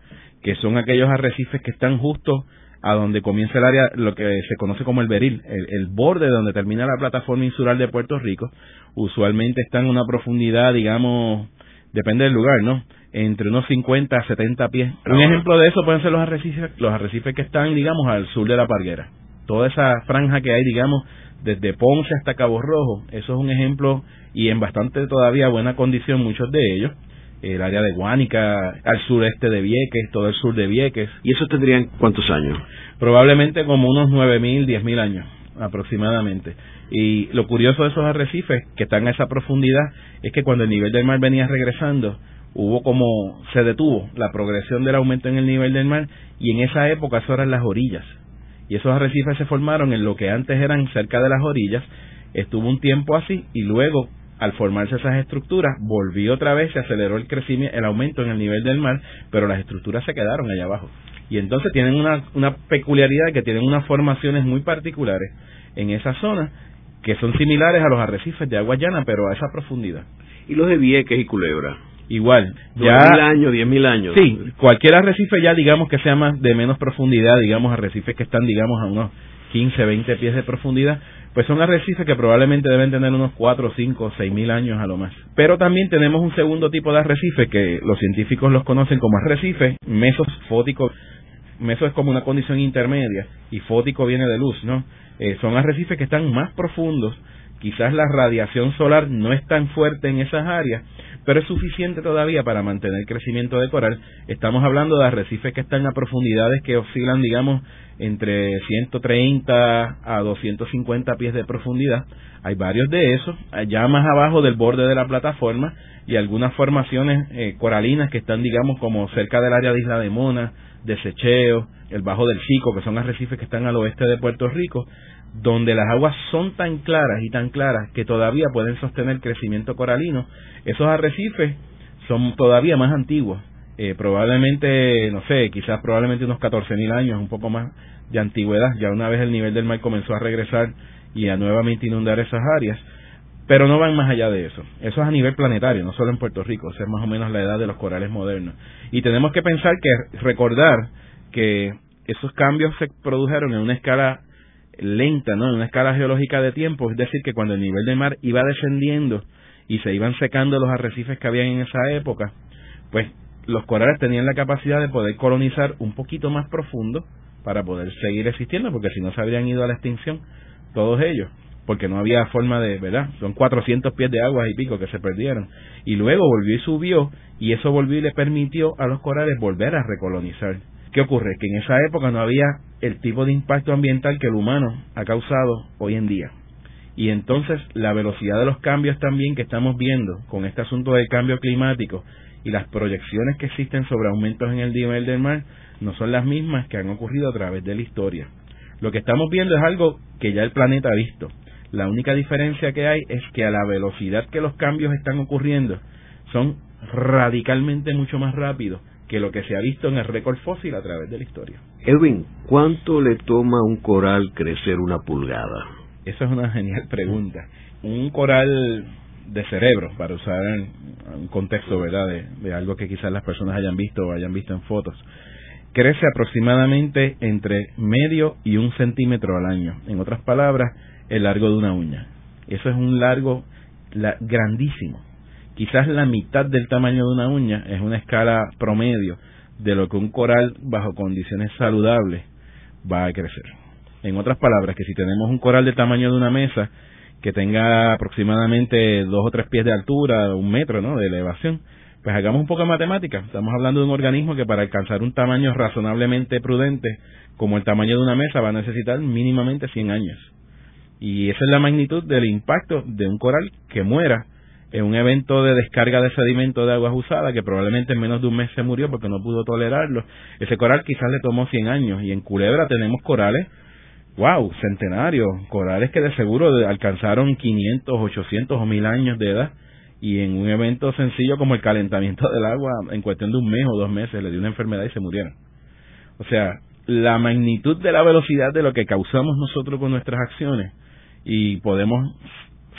que son aquellos arrecifes que están justo a donde comienza el área, lo que se conoce como el beril, el, borde donde termina la plataforma insular de Puerto Rico, usualmente está en una profundidad, digamos, depende del lugar, ¿no? Entre unos 50 a 70 pies. Un ejemplo de eso pueden ser los arrecifes, los arrecifes que están, digamos, al sur de la Parguera. Toda esa franja que hay, digamos, desde Ponce hasta Cabo Rojo, eso es un ejemplo y en bastante todavía buena condición muchos de ellos el área de Guánica, al sureste de Vieques, todo el sur de Vieques.
¿Y eso tendrían cuántos años?
Probablemente como unos 9.000, 10.000 años aproximadamente. Y lo curioso de esos arrecifes que están a esa profundidad es que cuando el nivel del mar venía regresando, hubo como se detuvo la progresión del aumento en el nivel del mar y en esa época eso eran las orillas. Y esos arrecifes se formaron en lo que antes eran cerca de las orillas, estuvo un tiempo así y luego al formarse esas estructuras, volvió otra vez, se aceleró el crecimiento, el aumento en el nivel del mar, pero las estructuras se quedaron allá abajo. Y entonces tienen una, una peculiaridad que tienen unas formaciones muy particulares en esa zona que son similares a los arrecifes de agua llana, pero a esa profundidad.
¿Y los de Vieques y Culebra?
Igual.
Ya, mil años, diez mil años.
Sí, cualquier arrecife ya digamos que sea más de menos profundidad, digamos arrecifes que están digamos a unos 15, 20 pies de profundidad, pues son arrecifes que probablemente deben tener unos 4, 5, 6 mil años a lo más. Pero también tenemos un segundo tipo de arrecife que los científicos los conocen como arrecife mesofótico. Meso es como una condición intermedia y fótico viene de luz, ¿no? Eh, son arrecifes que están más profundos, quizás la radiación solar no es tan fuerte en esas áreas, pero es suficiente todavía para mantener el crecimiento de coral. Estamos hablando de arrecifes que están a profundidades que oscilan, digamos, entre 130 a 250 pies de profundidad. Hay varios de esos, allá más abajo del borde de la plataforma, y algunas formaciones eh, coralinas que están, digamos, como cerca del área de Isla de Mona, de Secheo, el Bajo del Chico, que son arrecifes que están al oeste de Puerto Rico, donde las aguas son tan claras y tan claras que todavía pueden sostener crecimiento coralino. Esos arrecifes son todavía más antiguos, eh, probablemente, no sé, quizás probablemente unos 14.000 años, un poco más de antigüedad, ya una vez el nivel del mar comenzó a regresar y a nuevamente inundar esas áreas, pero no van más allá de eso. Eso es a nivel planetario, no solo en Puerto Rico, esa es más o menos la edad de los corales modernos. Y tenemos que pensar que, recordar que esos cambios se produjeron en una escala lenta, ¿no? En una escala geológica de tiempo, es decir, que cuando el nivel del mar iba descendiendo y se iban secando los arrecifes que habían en esa época, pues los corales tenían la capacidad de poder colonizar un poquito más profundo para poder seguir existiendo, porque si no se habrían ido a la extinción todos ellos porque no había forma de, ¿verdad? Son 400 pies de agua y pico que se perdieron. Y luego volvió y subió, y eso volvió y le permitió a los corales volver a recolonizar. ¿Qué ocurre? Que en esa época no había el tipo de impacto ambiental que el humano ha causado hoy en día. Y entonces la velocidad de los cambios también que estamos viendo con este asunto del cambio climático y las proyecciones que existen sobre aumentos en el nivel del mar no son las mismas que han ocurrido a través de la historia. Lo que estamos viendo es algo que ya el planeta ha visto. La única diferencia que hay es que a la velocidad que los cambios están ocurriendo son radicalmente mucho más rápidos que lo que se ha visto en el récord fósil a través de la historia.
Edwin, ¿cuánto le toma a un coral crecer una pulgada?
Esa es una genial pregunta. Un coral de cerebro, para usar un contexto ¿verdad? De, de algo que quizás las personas hayan visto o hayan visto en fotos, crece aproximadamente entre medio y un centímetro al año. En otras palabras, el largo de una uña. Eso es un largo grandísimo. Quizás la mitad del tamaño de una uña es una escala promedio de lo que un coral bajo condiciones saludables va a crecer. En otras palabras, que si tenemos un coral del tamaño de una mesa que tenga aproximadamente dos o tres pies de altura, un metro ¿no? de elevación, pues hagamos un poco de matemática. Estamos hablando de un organismo que para alcanzar un tamaño razonablemente prudente, como el tamaño de una mesa, va a necesitar mínimamente 100 años. Y esa es la magnitud del impacto de un coral que muera en un evento de descarga de sedimento de aguas usadas, que probablemente en menos de un mes se murió porque no pudo tolerarlo. Ese coral quizás le tomó 100 años. Y en Culebra tenemos corales, wow, centenarios, corales que de seguro alcanzaron 500, 800 o 1000 años de edad y en un evento sencillo como el calentamiento del agua, en cuestión de un mes o dos meses, le dio una enfermedad y se murieron. O sea, la magnitud de la velocidad de lo que causamos nosotros con nuestras acciones y podemos,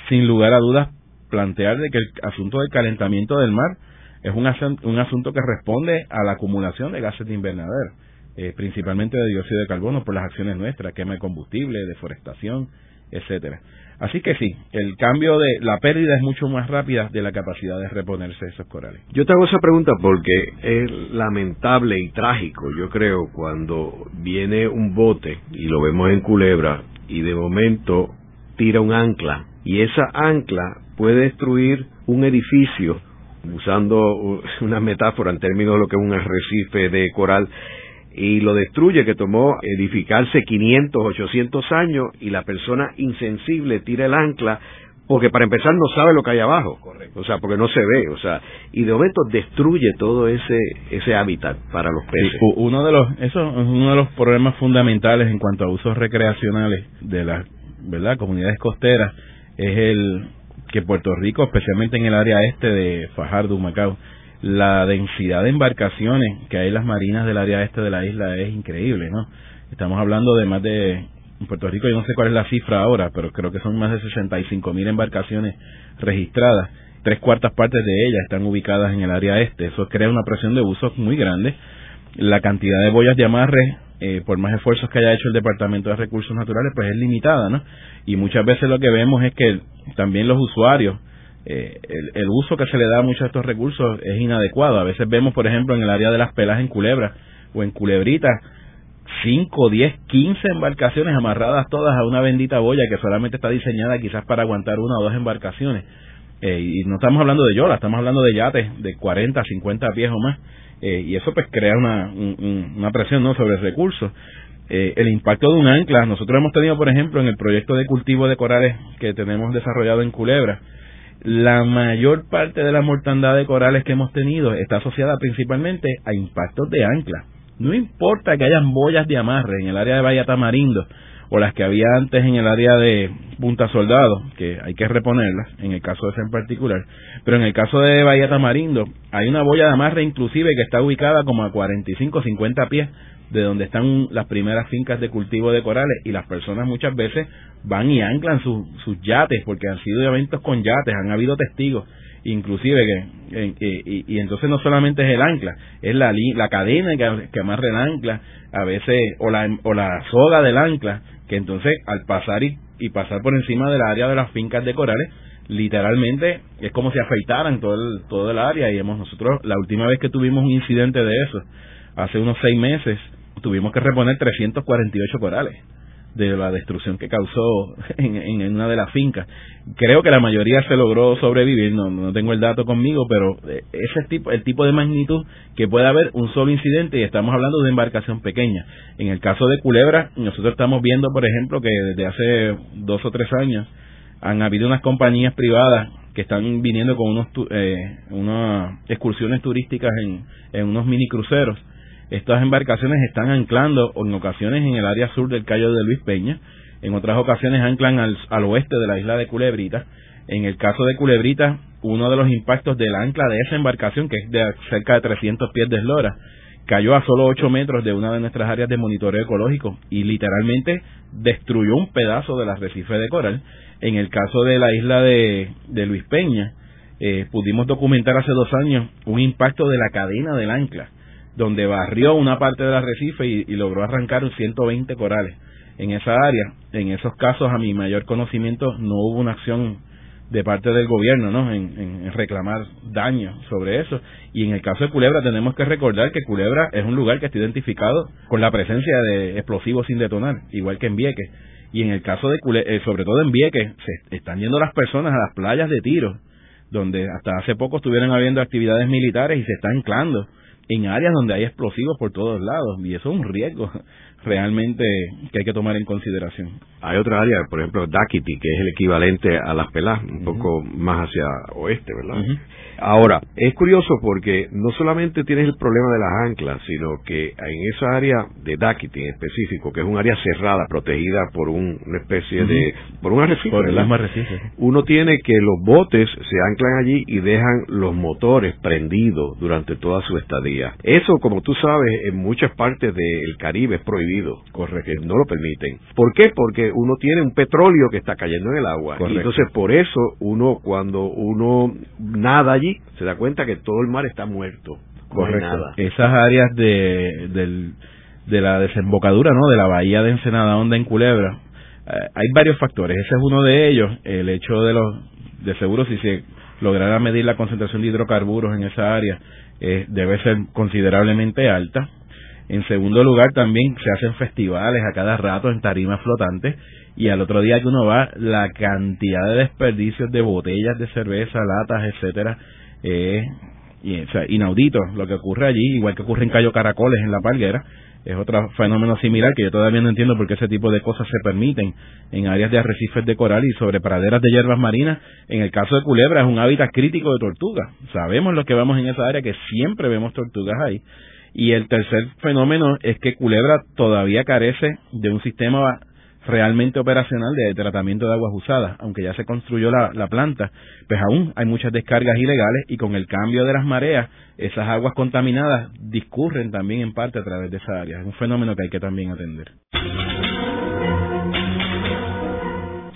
sin lugar a dudas, plantear de que el asunto del calentamiento del mar es un, un asunto que responde a la acumulación de gases de invernadero, eh, principalmente de dióxido de carbono por las acciones nuestras, quema de combustible, deforestación, etcétera. Así que sí, el cambio de la pérdida es mucho más rápida de la capacidad de reponerse esos corales.
Yo te hago esa pregunta porque es lamentable y trágico, yo creo, cuando viene un bote y lo vemos en Culebra y de momento tira un ancla y esa ancla puede destruir un edificio usando una metáfora en términos de lo que es un arrecife de coral y lo destruye, que tomó edificarse 500, 800 años y la persona insensible tira el ancla porque para empezar no sabe lo que hay abajo, o sea, porque no se ve, o sea, y de momento destruye todo ese ese hábitat para los peces.
uno de los eso es uno de los problemas fundamentales en cuanto a usos recreacionales de las, ¿verdad?, comunidades costeras es el que Puerto Rico, especialmente en el área este de Fajardo, Macao, la densidad de embarcaciones que hay en las marinas del área este de la isla es increíble, ¿no? Estamos hablando de más de, en Puerto Rico yo no sé cuál es la cifra ahora, pero creo que son más de 65 mil embarcaciones registradas. Tres cuartas partes de ellas están ubicadas en el área este. Eso crea una presión de uso muy grande. La cantidad de boyas de amarre, eh, por más esfuerzos que haya hecho el Departamento de Recursos Naturales, pues es limitada, ¿no? Y muchas veces lo que vemos es que también los usuarios, eh, el, uso que se le da a muchos de estos recursos es inadecuado. A veces vemos, por ejemplo, en el área de las pelas en culebra o en culebrita, 5, 10, 15 embarcaciones amarradas todas a una bendita boya que solamente está diseñada quizás para aguantar una o dos embarcaciones. Eh, y no estamos hablando de yola, estamos hablando de yates de 40, 50 pies o más. Eh, y eso pues crea una, una presión ¿no? sobre el recurso. el impacto de un ancla, nosotros hemos tenido, por ejemplo, en el proyecto de cultivo de corales que tenemos desarrollado en Culebra, la mayor parte de la mortandad de corales que hemos tenido está asociada principalmente a impactos de ancla. No importa que hayan boyas de amarre en el área de Bahía Tamarindo o las que había antes en el área de Punta Soldado, que hay que reponerlas, en el caso de ese en particular, pero en el caso de Bahía Tamarindo hay una boya de amarre inclusive que está ubicada como a 45 50 pies de donde están las primeras fincas de cultivo de corales y las personas muchas veces van y anclan sus yates porque han sido eventos con yates, han habido testigos inclusive que y, entonces no solamente es el ancla es la la cadena que, que amarra el ancla a veces o la o la soga del ancla que entonces al pasar y, pasar por encima del área de las fincas de corales literalmente es como si afeitaran todo el, todo el área. Y hemos nosotros la última vez que tuvimos un incidente de eso hace unos seis meses tuvimos que reponer 348 corales de la destrucción que causó en, en, una de las fincas. Creo que la mayoría se logró sobrevivir, no, no tengo el dato conmigo, pero eh, ese tipo, el tipo de magnitud que puede haber un solo incidente y estamos hablando de embarcación pequeña. En el caso de Culebra, nosotros estamos viendo, por ejemplo, que desde hace dos o tres años han habido unas compañías privadas que están viniendo con unos, eh, unas excursiones turísticas en, en unos mini cruceros estas embarcaciones están anclando en ocasiones en el área sur del Cayo de Luis Peña, en otras ocasiones anclan al, oeste de la isla de Culebrita. En el caso de Culebrita, uno de los impactos del ancla de esa embarcación, que es de cerca de 300 pies de eslora, cayó a solo 8 metros de una de nuestras áreas de monitoreo ecológico y literalmente destruyó un pedazo del arrecife de coral. En el caso de la isla de, de Luis Peña, eh, pudimos documentar hace dos años un impacto de la cadena del ancla donde barrió una parte del arrecife y, logró arrancar 120 corales en esa área. En esos casos, a mi mayor conocimiento, no hubo una acción de parte del gobierno ¿no? En, reclamar daño sobre eso. Y en el caso de Culebra tenemos que recordar que Culebra es un lugar que está identificado con la presencia de explosivos sin detonar, igual que en Vieques. Y en el caso de Culebra, eh, sobre todo en Vieques, se están yendo las personas a las playas de tiro, donde hasta hace poco estuvieron habiendo actividades militares y se están anclando en áreas donde hay explosivos por todos lados. Y eso es un riesgo realmente que hay que tomar en consideración.
Hay otra área, por ejemplo, Dakiti, que es el equivalente a Las Pelas, un poco más hacia oeste, ¿verdad? Ahora, es curioso porque no solamente tienes el problema de las anclas, sino que en esa área de Dakiti en específico, que es un área cerrada, protegida por una especie de... por un arrecife.
Por el arrecife.
Uno tiene que los botes se anclan allí y dejan los motores prendidos durante toda su estadía. Eso, como tú sabes, en muchas partes del Caribe es prohibido.
Correcto.
No lo permiten. ¿Por qué? Porque uno tiene un petróleo que está cayendo en el agua. Y entonces, por eso, uno, cuando uno nada allí, se da cuenta que todo el mar está muerto.
Correcto. Esas áreas de, del, de la desembocadura, ¿no? De la bahía de Ensenada Honda en Culebra, eh, hay varios factores. Ese es uno de ellos. El hecho de los, de seguro si se lograra medir la concentración de hidrocarburos en esa área, eh, debe ser considerablemente alta. En segundo lugar, también se hacen festivales a cada rato en tarimas flotantes y al otro día que uno va, la cantidad de desperdicios de botellas de cerveza, latas, etcétera, eh, y, inaudito lo que ocurre allí, igual que ocurre en Cayo Caracoles, en La Palguera, es otro fenómeno similar que yo todavía no entiendo por qué ese tipo de cosas se permiten en áreas de arrecifes de coral y sobre praderas de hierbas marinas. En el caso de Culebra es un hábitat crítico de tortugas. Sabemos los que vamos en esa área que siempre vemos tortugas ahí. Y el tercer fenómeno es que Culebra todavía carece de un sistema realmente operacional de tratamiento de aguas usadas, aunque ya se construyó la, planta, pues aún hay muchas descargas ilegales y con el cambio de las mareas, esas aguas contaminadas discurren también en parte a través de esa área. Es un fenómeno que hay que también atender.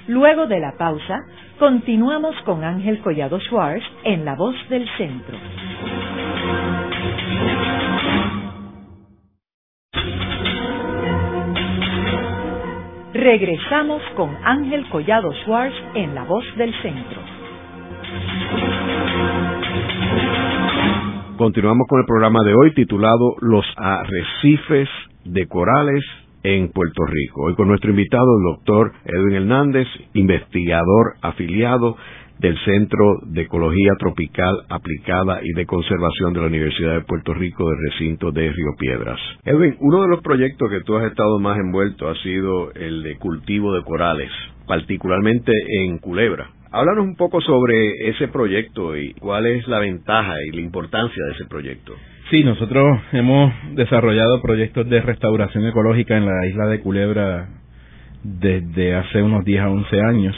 Luego de la pausa, continuamos con Ángel Collado Schwartz en La Voz del Centro. Regresamos con Ángel Collado Schwartz en La Voz del Centro.
Continuamos con el programa de hoy titulado Los arrecifes de corales en Puerto Rico. Hoy con nuestro invitado, el doctor Edwin Hernández, investigador afiliado del Centro de Ecología Tropical Aplicada y de Conservación de la Universidad de Puerto Rico del recinto de Río Piedras. Edwin, uno de los proyectos que tú has estado más envuelto ha sido el de cultivo de corales, particularmente en Culebra. Háblanos un poco sobre ese proyecto y cuál es la ventaja y la importancia de ese proyecto.
Sí, nosotros hemos desarrollado proyectos de restauración ecológica en la isla de Culebra desde hace unos 10 a 11 años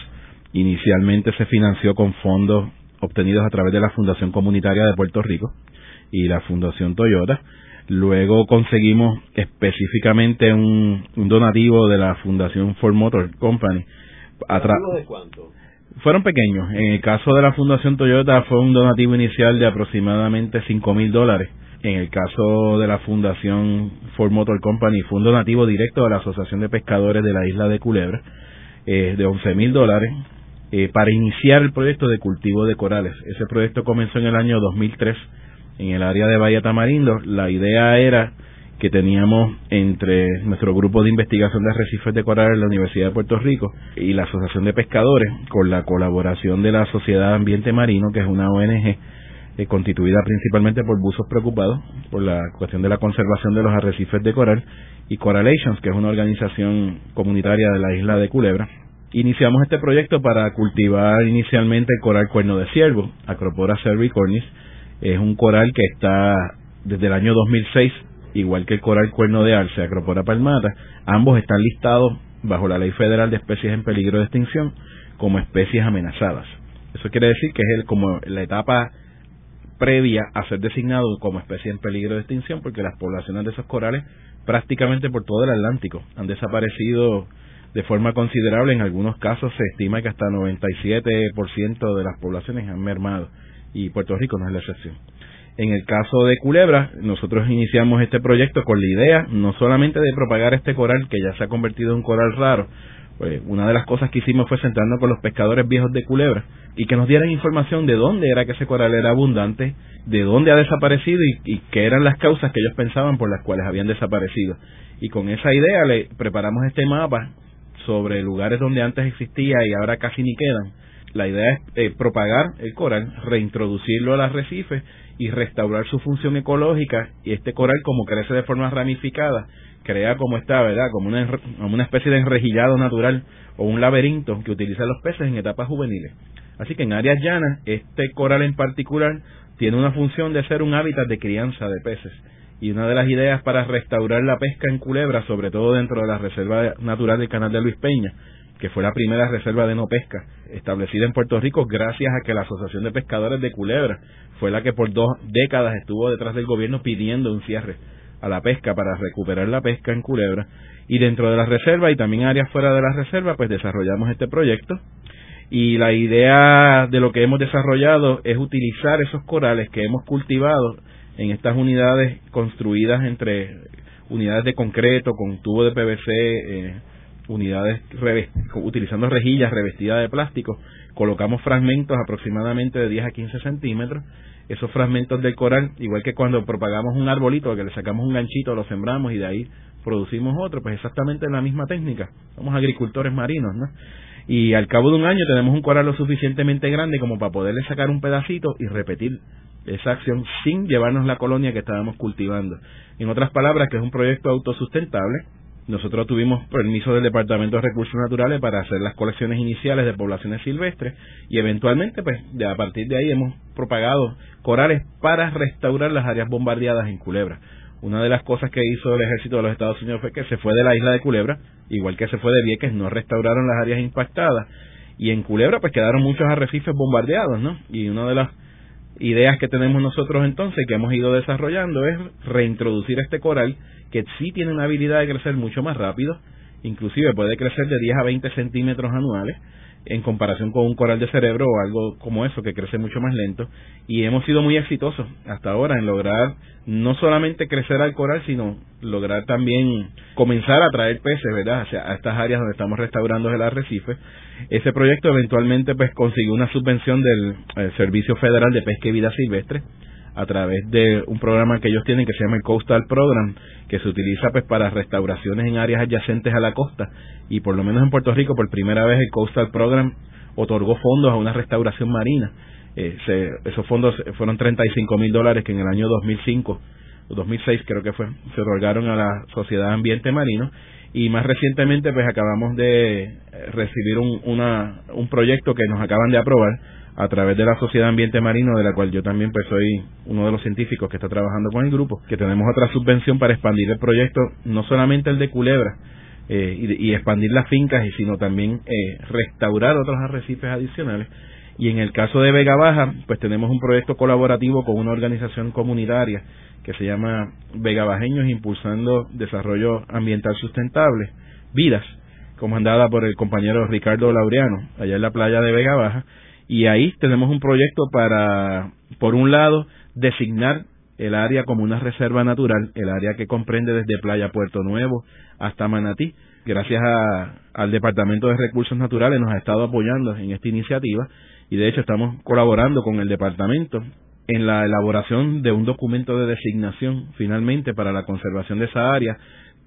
Inicialmente se financió con fondos obtenidos a través de la Fundación Comunitaria de Puerto Rico y la Fundación Toyota. Luego conseguimos específicamente un, donativo de la Fundación Ford Motor Company.
¿De cuánto?
Fueron pequeños. En el caso de la Fundación Toyota fue un donativo inicial de aproximadamente cinco mil dólares. En el caso de la Fundación Ford Motor Company fue un donativo directo de la Asociación de Pescadores de la isla de Culebra eh, de once mil dólares eh, para iniciar el proyecto de cultivo de corales. Ese proyecto comenzó en el año 2003 en el área de Bahía Tamarindo. La idea era que teníamos entre nuestro grupo de investigación de arrecifes de corales de la Universidad de Puerto Rico y la Asociación de Pescadores, con la colaboración de la Sociedad Ambiente Marino, que es una ONG eh, constituida principalmente por buzos preocupados por la cuestión de la conservación de los arrecifes de coral, y Coralations, que es una organización comunitaria de la isla de Culebra, Iniciamos este proyecto para cultivar inicialmente el coral cuerno de ciervo, Acropora cervicornis. Es un coral que está desde el año 2006, igual que el coral cuerno de alce, Acropora palmata. Ambos están listados bajo la Ley Federal de Especies en Peligro de Extinción como especies amenazadas. Eso quiere decir que es el, como la etapa previa a ser designado como especie en peligro de extinción, porque las poblaciones de esos corales prácticamente por todo el Atlántico han desaparecido de forma considerable. En algunos casos se estima que hasta 97% de las poblaciones han mermado y Puerto Rico no es la excepción. En el caso de Culebra, nosotros iniciamos este proyecto con la idea no solamente de propagar este coral, que ya se ha convertido en un coral raro, Pues una de las cosas que hicimos fue sentarnos con los pescadores viejos de Culebra y que nos dieran información de dónde era que ese coral era abundante, de dónde ha desaparecido y, y qué eran las causas que ellos pensaban por las cuales habían desaparecido. Y con esa idea le preparamos este mapa sobre lugares donde antes existía y ahora casi ni quedan. La idea es eh, propagar el coral, reintroducirlo al arrecife y restaurar su función ecológica y este coral como crece de forma ramificada crea como está, ¿verdad? Como una, como una especie de enrejillado natural o un laberinto que utilizan los peces en etapas juveniles. Así que en áreas llanas, este coral en particular tiene una función de ser un hábitat de crianza de peces. Y una de las ideas para restaurar la pesca en Culebra, sobre todo dentro de la Reserva Natural del Canal de Luis Peña, que fue la primera reserva de no pesca establecida en Puerto Rico gracias a que la Asociación de Pescadores de Culebra fue la que por dos décadas estuvo detrás del gobierno pidiendo un cierre a la pesca para recuperar la pesca en Culebra. Y dentro de la reserva y también áreas fuera de la reserva pues desarrollamos este proyecto. Y la idea de lo que hemos desarrollado es utilizar esos corales que hemos cultivado en estas unidades construidas entre unidades de concreto con tubo de PVC eh, unidades utilizando rejillas revestidas de plástico colocamos fragmentos aproximadamente de 10 a 15 centímetros esos fragmentos del coral, igual que cuando propagamos un arbolito, que le sacamos un ganchito, lo sembramos y de ahí producimos otro, pues exactamente la misma técnica. Somos agricultores marinos, ¿no? Y al cabo de un año tenemos un coral lo suficientemente grande como para poderle sacar un pedacito y repetir esa acción sin llevarnos la colonia que estábamos cultivando. En otras palabras, que es un proyecto autosustentable nosotros tuvimos permiso del Departamento de Recursos Naturales para hacer las colecciones iniciales de poblaciones silvestres y eventualmente, pues, a partir de ahí hemos propagado corales para restaurar las áreas bombardeadas en Culebra. Una de las cosas que hizo el ejército de los Estados Unidos fue que se fue de la isla de Culebra, igual que se fue de Vieques, no restauraron las áreas impactadas y en Culebra pues quedaron muchos arrecifes bombardeados, ¿no? Y una de las ideas que tenemos nosotros entonces que hemos ido desarrollando es reintroducir este coral que sí tiene una habilidad de crecer mucho más rápido, inclusive puede crecer de 10 a 20 centímetros anuales en comparación con un coral de cerebro o algo como eso que crece mucho más lento. Y hemos sido muy exitosos hasta ahora en lograr no solamente crecer al coral sino lograr también comenzar a traer peces verdad a estas áreas donde estamos restaurando el arrecife. Ese proyecto eventualmente pues consiguió una subvención del eh, Servicio Federal de Pesca y Vida Silvestre a través de un programa que ellos tienen que se llama el Coastal Program, que se utiliza pues para restauraciones en áreas adyacentes a la costa y por lo menos en Puerto Rico por primera vez el Coastal Program otorgó fondos a una restauración marina. Eh, esos fondos fueron 35 mil dólares que en el año 2005 o 2006 creo que fue, se otorgaron a la Sociedad Ambiente Marino y más recientemente pues acabamos de recibir un, una, un proyecto que nos acaban de aprobar a través de la Sociedad Ambiente Marino, de la cual yo también pues soy uno de los científicos que está trabajando con el grupo, que tenemos otra subvención para expandir el proyecto, no solamente el de Culebra, eh, y, expandir las fincas, y sino también eh, restaurar otros arrecifes adicionales. Y en el caso de Vega Baja, pues tenemos un proyecto colaborativo con una organización comunitaria que se llama Vega Bajeños Impulsando Desarrollo Ambiental Sustentable, Vidas, comandada por el compañero Ricardo Laureano, allá en la playa de Vega Baja, y ahí tenemos un proyecto para, por un lado, designar el área como una reserva natural, el área que comprende desde Playa Puerto Nuevo hasta Manatí. Gracias al Departamento de Recursos Naturales nos ha estado apoyando en esta iniciativa y de hecho estamos colaborando con el departamento en la elaboración de un documento de designación finalmente para la conservación de esa área.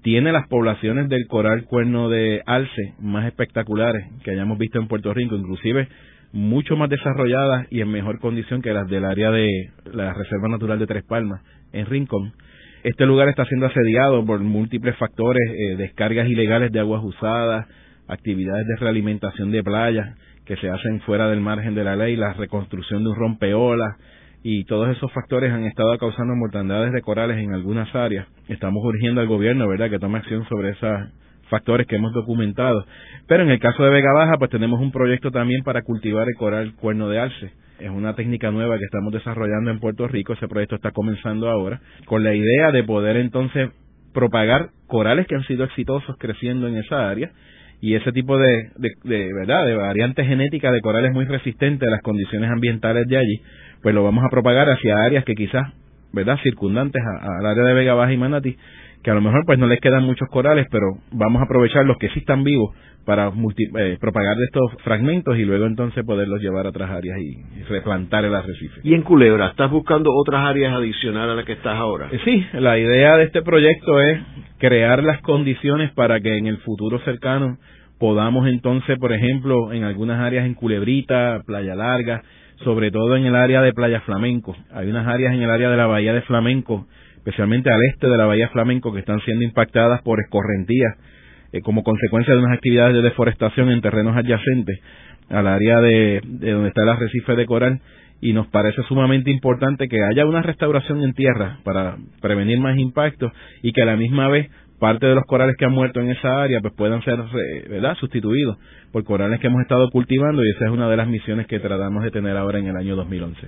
Tiene las poblaciones del coral cuerno de alce más espectaculares que hayamos visto en Puerto Rico, inclusive mucho más desarrolladas y en mejor condición que las del área de la Reserva Natural de Tres Palmas, en Rincón. Este lugar está siendo asediado por múltiples factores, eh, descargas ilegales de aguas usadas, actividades de realimentación de playas que se hacen fuera del margen de la ley, la reconstrucción de un rompeolas y todos esos factores han estado causando mortandades de corales en algunas áreas. Estamos urgiendo al gobierno, ¿verdad?, que tome acción sobre esas factores que hemos documentado. Pero en el caso de Vega Baja, pues tenemos un proyecto también para cultivar el coral cuerno de alce. Es una técnica nueva que estamos desarrollando en Puerto Rico. Ese proyecto está comenzando ahora con la idea de poder entonces propagar corales que han sido exitosos creciendo en esa área y ese tipo de, de, verdad de variantes genéticas de corales muy resistentes a las condiciones ambientales de allí pues lo vamos a propagar hacia áreas que quizás verdad circundantes al área de Vega Baja y Manatí que a lo mejor pues no les quedan muchos corales, pero vamos a aprovechar los que sí están vivos para eh, propagar estos fragmentos y luego entonces poderlos llevar a otras áreas y, replantar el arrecife.
¿Y en Culebra estás buscando otras áreas adicionales a las que estás ahora?
Eh, sí, la idea de este proyecto es crear las condiciones para que en el futuro cercano podamos entonces, por ejemplo, en algunas áreas en Culebrita, Playa Larga, sobre todo en el área de Playa Flamenco. Hay unas áreas en el área de la Bahía de Flamenco, especialmente al este de la Bahía Flamenco, que están siendo impactadas por escorrentías eh, como consecuencia de unas actividades de deforestación en terrenos adyacentes al área de, donde está el arrecife de coral y nos parece sumamente importante que haya una restauración en tierra para prevenir más impactos y que a la misma vez parte de los corales que han muerto en esa área pues puedan ser eh, ¿verdad? sustituidos por corales que hemos estado cultivando y esa es una de las misiones que tratamos de tener ahora en el año 2011.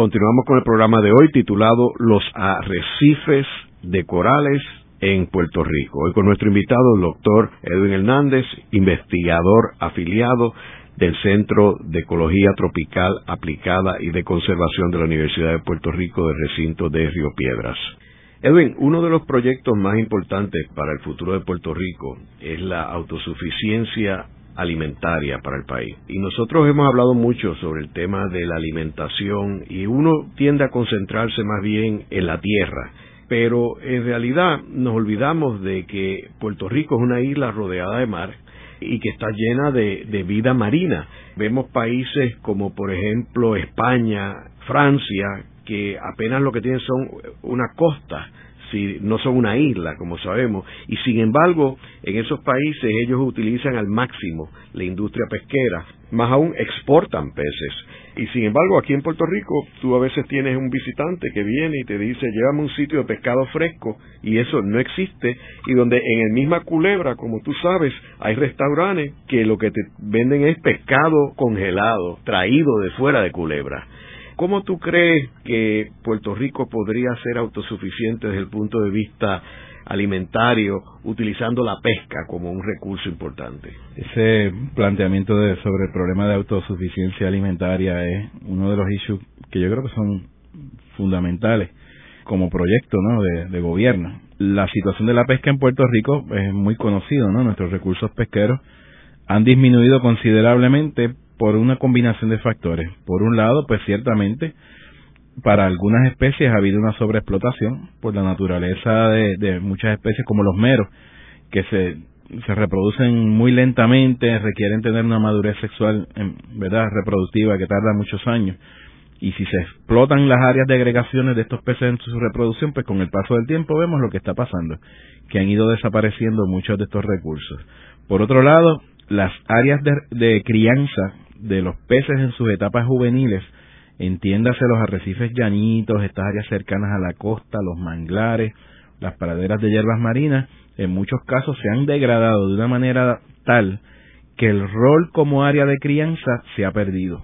Continuamos con el programa de hoy titulado Los arrecifes de corales en Puerto Rico. Hoy con nuestro invitado, el doctor Edwin Hernández, investigador afiliado del Centro de Ecología Tropical Aplicada y de Conservación de la Universidad de Puerto Rico del recinto de Río Piedras. Edwin, uno de los proyectos más importantes para el futuro de Puerto Rico es la autosuficiencia alimentaria para el país. Y nosotros hemos hablado mucho sobre el tema de la alimentación y uno tiende a concentrarse más bien en la tierra. Pero en realidad nos olvidamos de que Puerto Rico es una isla rodeada de mar y que está llena de, vida marina. Vemos países como por ejemplo España, Francia, que apenas lo que tienen son una costa, si no son una isla, como sabemos, y sin embargo, en esos países ellos utilizan al máximo la industria pesquera, más aún exportan peces. Y sin embargo, aquí en Puerto Rico, tú a veces tienes un visitante que viene y te dice, llévame un sitio de pescado fresco, y eso no existe, y donde en el misma culebra, como tú sabes, hay restaurantes que lo que te venden es pescado congelado, traído de fuera de culebra. ¿Cómo tú crees que Puerto Rico podría ser autosuficiente desde el punto de vista alimentario utilizando la pesca como un recurso importante?
Ese planteamiento sobre el problema de autosuficiencia alimentaria es uno de los issues que yo creo que son fundamentales como proyecto ¿no? de, de gobierno. La situación de la pesca en Puerto Rico es muy conocido, ¿no? Nuestros recursos pesqueros han disminuido considerablemente por una combinación de factores. Por un lado, pues ciertamente para algunas especies ha habido una sobreexplotación por la naturaleza de, muchas especies como los meros, que se, se reproducen muy lentamente, requieren tener una madurez sexual, verdad, reproductiva que tarda muchos años. Y si se explotan las áreas de agregaciones de estos peces en su reproducción, pues con el paso del tiempo vemos lo que está pasando, que han ido desapareciendo muchos de estos recursos. Por otro lado, las áreas de crianza de los peces en sus etapas juveniles, entiéndase los arrecifes llanitos, estas áreas cercanas a la costa, los manglares, las praderas de hierbas marinas, en muchos casos se han degradado de una manera tal que el rol como área de crianza se ha perdido.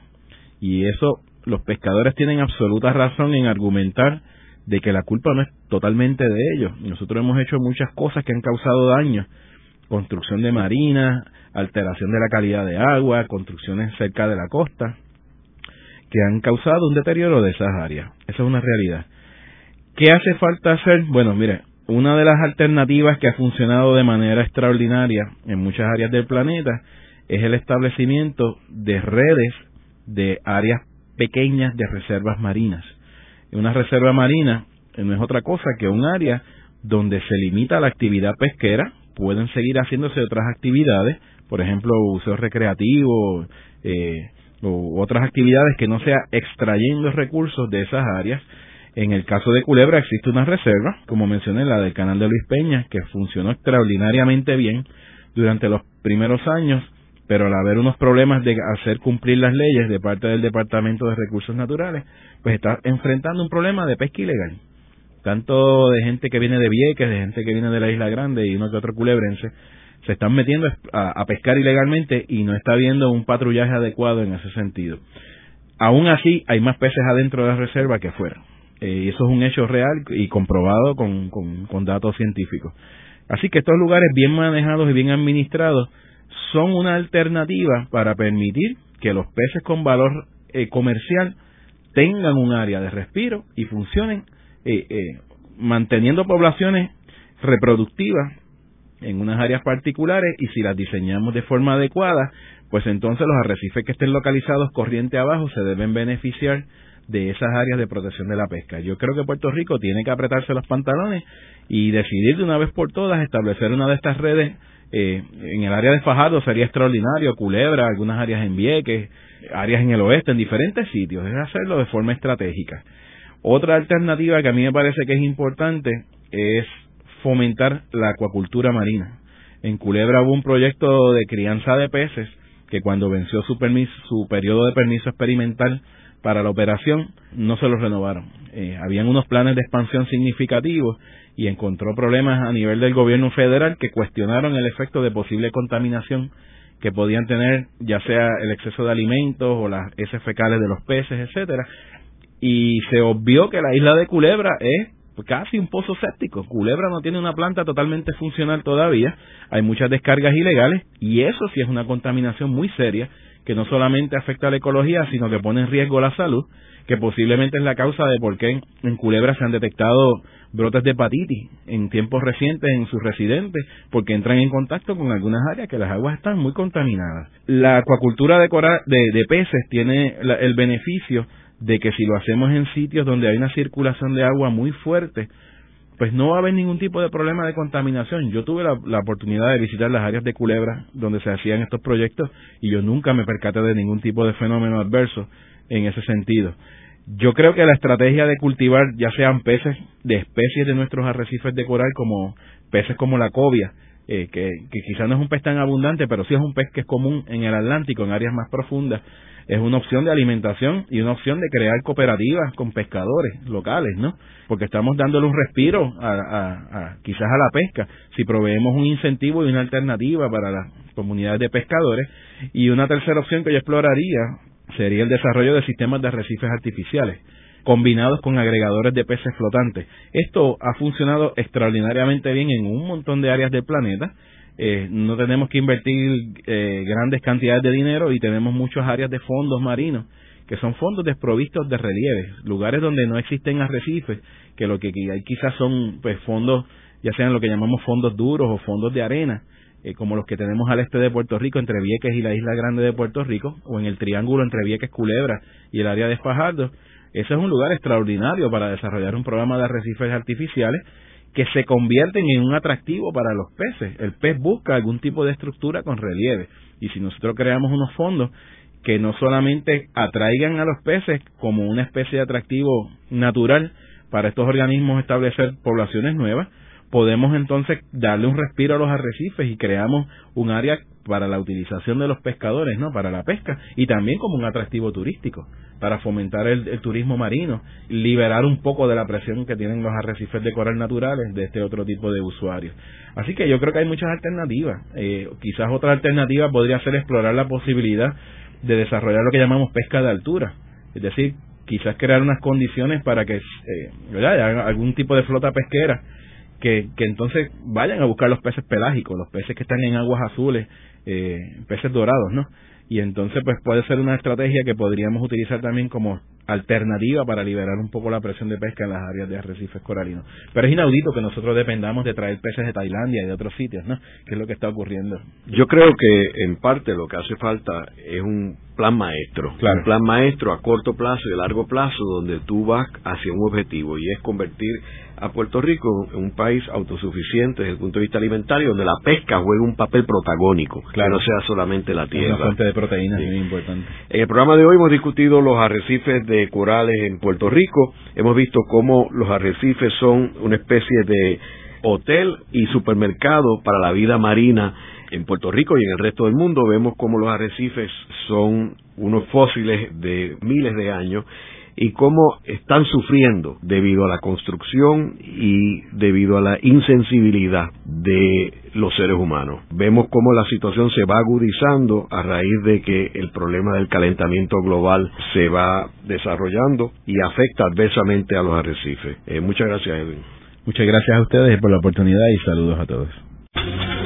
Y eso los pescadores tienen absoluta razón en argumentar de que la culpa no es totalmente de ellos. Nosotros hemos hecho muchas cosas que han causado daño construcción de marinas, alteración de la calidad de agua, construcciones cerca de la costa, que han causado un deterioro de esas áreas. Esa es una realidad. ¿Qué hace falta hacer? Bueno, mire, una de las alternativas que ha funcionado de manera extraordinaria en muchas áreas del planeta es el establecimiento de redes de áreas pequeñas de reservas marinas. Una reserva marina no es otra cosa que un área donde se limita la actividad pesquera, pueden seguir haciéndose otras actividades, por ejemplo, uso recreativo eh, u otras actividades que no sea extrayendo recursos de esas áreas. En el caso de Culebra existe una reserva, como mencioné, la del canal de Luis Peña, que funcionó extraordinariamente bien durante los primeros años, pero al haber unos problemas de hacer cumplir las leyes de parte del Departamento de Recursos Naturales, pues está enfrentando un problema de pesca ilegal. tanto de gente que viene de Vieques, de gente que viene de la Isla Grande y uno que otro culebrense, se están metiendo a, pescar ilegalmente y no está habiendo un patrullaje adecuado en ese sentido. Aún así, hay más peces adentro de la reserva que afuera. Eh, eso es un hecho real y comprobado con, con, datos científicos. Así que estos lugares bien manejados y bien administrados son una alternativa para permitir que los peces con valor eh, comercial tengan un área de respiro y funcionen eh, manteniendo poblaciones reproductivas en unas áreas particulares y si las diseñamos de forma adecuada, pues entonces los arrecifes que estén localizados corriente abajo se deben beneficiar de esas áreas de protección de la pesca. Yo creo que Puerto Rico tiene que apretarse los pantalones y decidir de una vez por todas establecer una de estas redes eh, en el área de Fajardo sería extraordinario, Culebra, algunas áreas en Vieques, áreas en el oeste, en diferentes sitios, es hacerlo de forma estratégica. Otra alternativa que a mí me parece que es importante es fomentar la acuacultura marina. En Culebra hubo un proyecto de crianza de peces que cuando venció su, su periodo de permiso experimental para la operación no se lo renovaron. Eh, habían unos planes de expansión significativos y encontró problemas a nivel del gobierno federal que cuestionaron el efecto de posible contaminación que podían tener ya sea el exceso de alimentos o las heces fecales de los peces, etcétera. Y se obvió que la isla de Culebra es casi un pozo séptico. Culebra no tiene una planta totalmente funcional todavía, hay muchas descargas ilegales y eso sí es una contaminación muy seria que no solamente afecta a la ecología, sino que pone en riesgo la salud, que posiblemente es la causa de por qué en Culebra se han detectado brotes de hepatitis en tiempos recientes en sus residentes, porque entran en contacto con algunas áreas que las aguas están muy contaminadas. La acuacultura de, de, peces tiene el beneficio de que si lo hacemos en sitios donde hay una circulación de agua muy fuerte, pues no va a haber ningún tipo de problema de contaminación. Yo tuve la, oportunidad de visitar las áreas de Culebra donde se hacían estos proyectos y yo nunca me percaté de ningún tipo de fenómeno adverso en ese sentido. Yo creo que la estrategia de cultivar ya sean peces de especies de nuestros arrecifes de coral como peces como la cobia, eh, que, que quizás no es un pez tan abundante, pero sí es un pez que es común en el Atlántico, en áreas más profundas, es una opción de alimentación y una opción de crear cooperativas con pescadores locales, ¿no? Porque estamos dándole un respiro a, quizás a la pesca. Si proveemos un incentivo y una alternativa para las comunidades de pescadores. Y una tercera opción que yo exploraría sería el desarrollo de sistemas de arrecifes artificiales combinados con agregadores de peces flotantes. Esto ha funcionado extraordinariamente bien en un montón de áreas del planeta eh, no tenemos que invertir eh, grandes cantidades de dinero y tenemos muchas áreas de fondos marinos que son fondos desprovistos de relieve, lugares donde no existen arrecifes, que lo que hay quizás son pues fondos, ya sean lo que llamamos fondos duros o fondos de arena, eh, como los que tenemos al este de Puerto Rico, entre Vieques y la isla grande de Puerto Rico, o en el triángulo entre Vieques, Culebra y el área de Fajardo. Ese es un lugar extraordinario para desarrollar un programa de arrecifes artificiales que se convierten en un atractivo para los peces. El pez busca algún tipo de estructura con relieve y si nosotros creamos unos fondos que no solamente atraigan a los peces como una especie de atractivo natural para estos organismos establecer poblaciones nuevas, podemos entonces darle un respiro a los arrecifes y creamos un área para la utilización de los pescadores, ¿no? Para la pesca y también como un atractivo turístico para fomentar el, turismo marino, liberar un poco de la presión que tienen los arrecifes de coral naturales de este otro tipo de usuarios. Así que yo creo que hay muchas alternativas. Eh, quizás otra alternativa podría ser explorar la posibilidad de desarrollar lo que llamamos pesca de altura, es decir, quizás crear unas condiciones para que eh, haya algún tipo de flota pesquera que, que entonces vayan a buscar los peces pelágicos, los peces que están en aguas azules, eh, peces dorados, ¿no? y entonces pues puede ser una estrategia que podríamos utilizar también como alternativa para liberar un poco la presión de pesca en las áreas de arrecifes coralinos. Pero es inaudito que nosotros dependamos de traer peces de Tailandia y de otros sitios, ¿no? Que es lo que está ocurriendo.
Yo creo que en parte lo que hace falta es un plan maestro, un plan maestro a corto plazo y a largo plazo donde tú vas hacia un objetivo y es convertir a Puerto Rico un país autosuficiente desde el punto de vista alimentario, donde la pesca juega un papel protagónico, claro. que no sea solamente la tierra.
Una fuente de proteínas muy importante.
En el programa de hoy hemos discutido los arrecifes de corales en Puerto Rico, hemos visto cómo los arrecifes son una especie de hotel y supermercado para la vida marina en Puerto Rico y en el resto del mundo. Vemos cómo los arrecifes son unos fósiles de miles de años y cómo están sufriendo debido a la construcción y debido a la insensibilidad de los seres humanos. Vemos cómo la situación se va agudizando a raíz de que el problema del calentamiento global se va desarrollando y afecta adversamente a los arrecifes. Eh, muchas gracias, Edwin.
Muchas gracias a ustedes por la oportunidad y saludos a todos.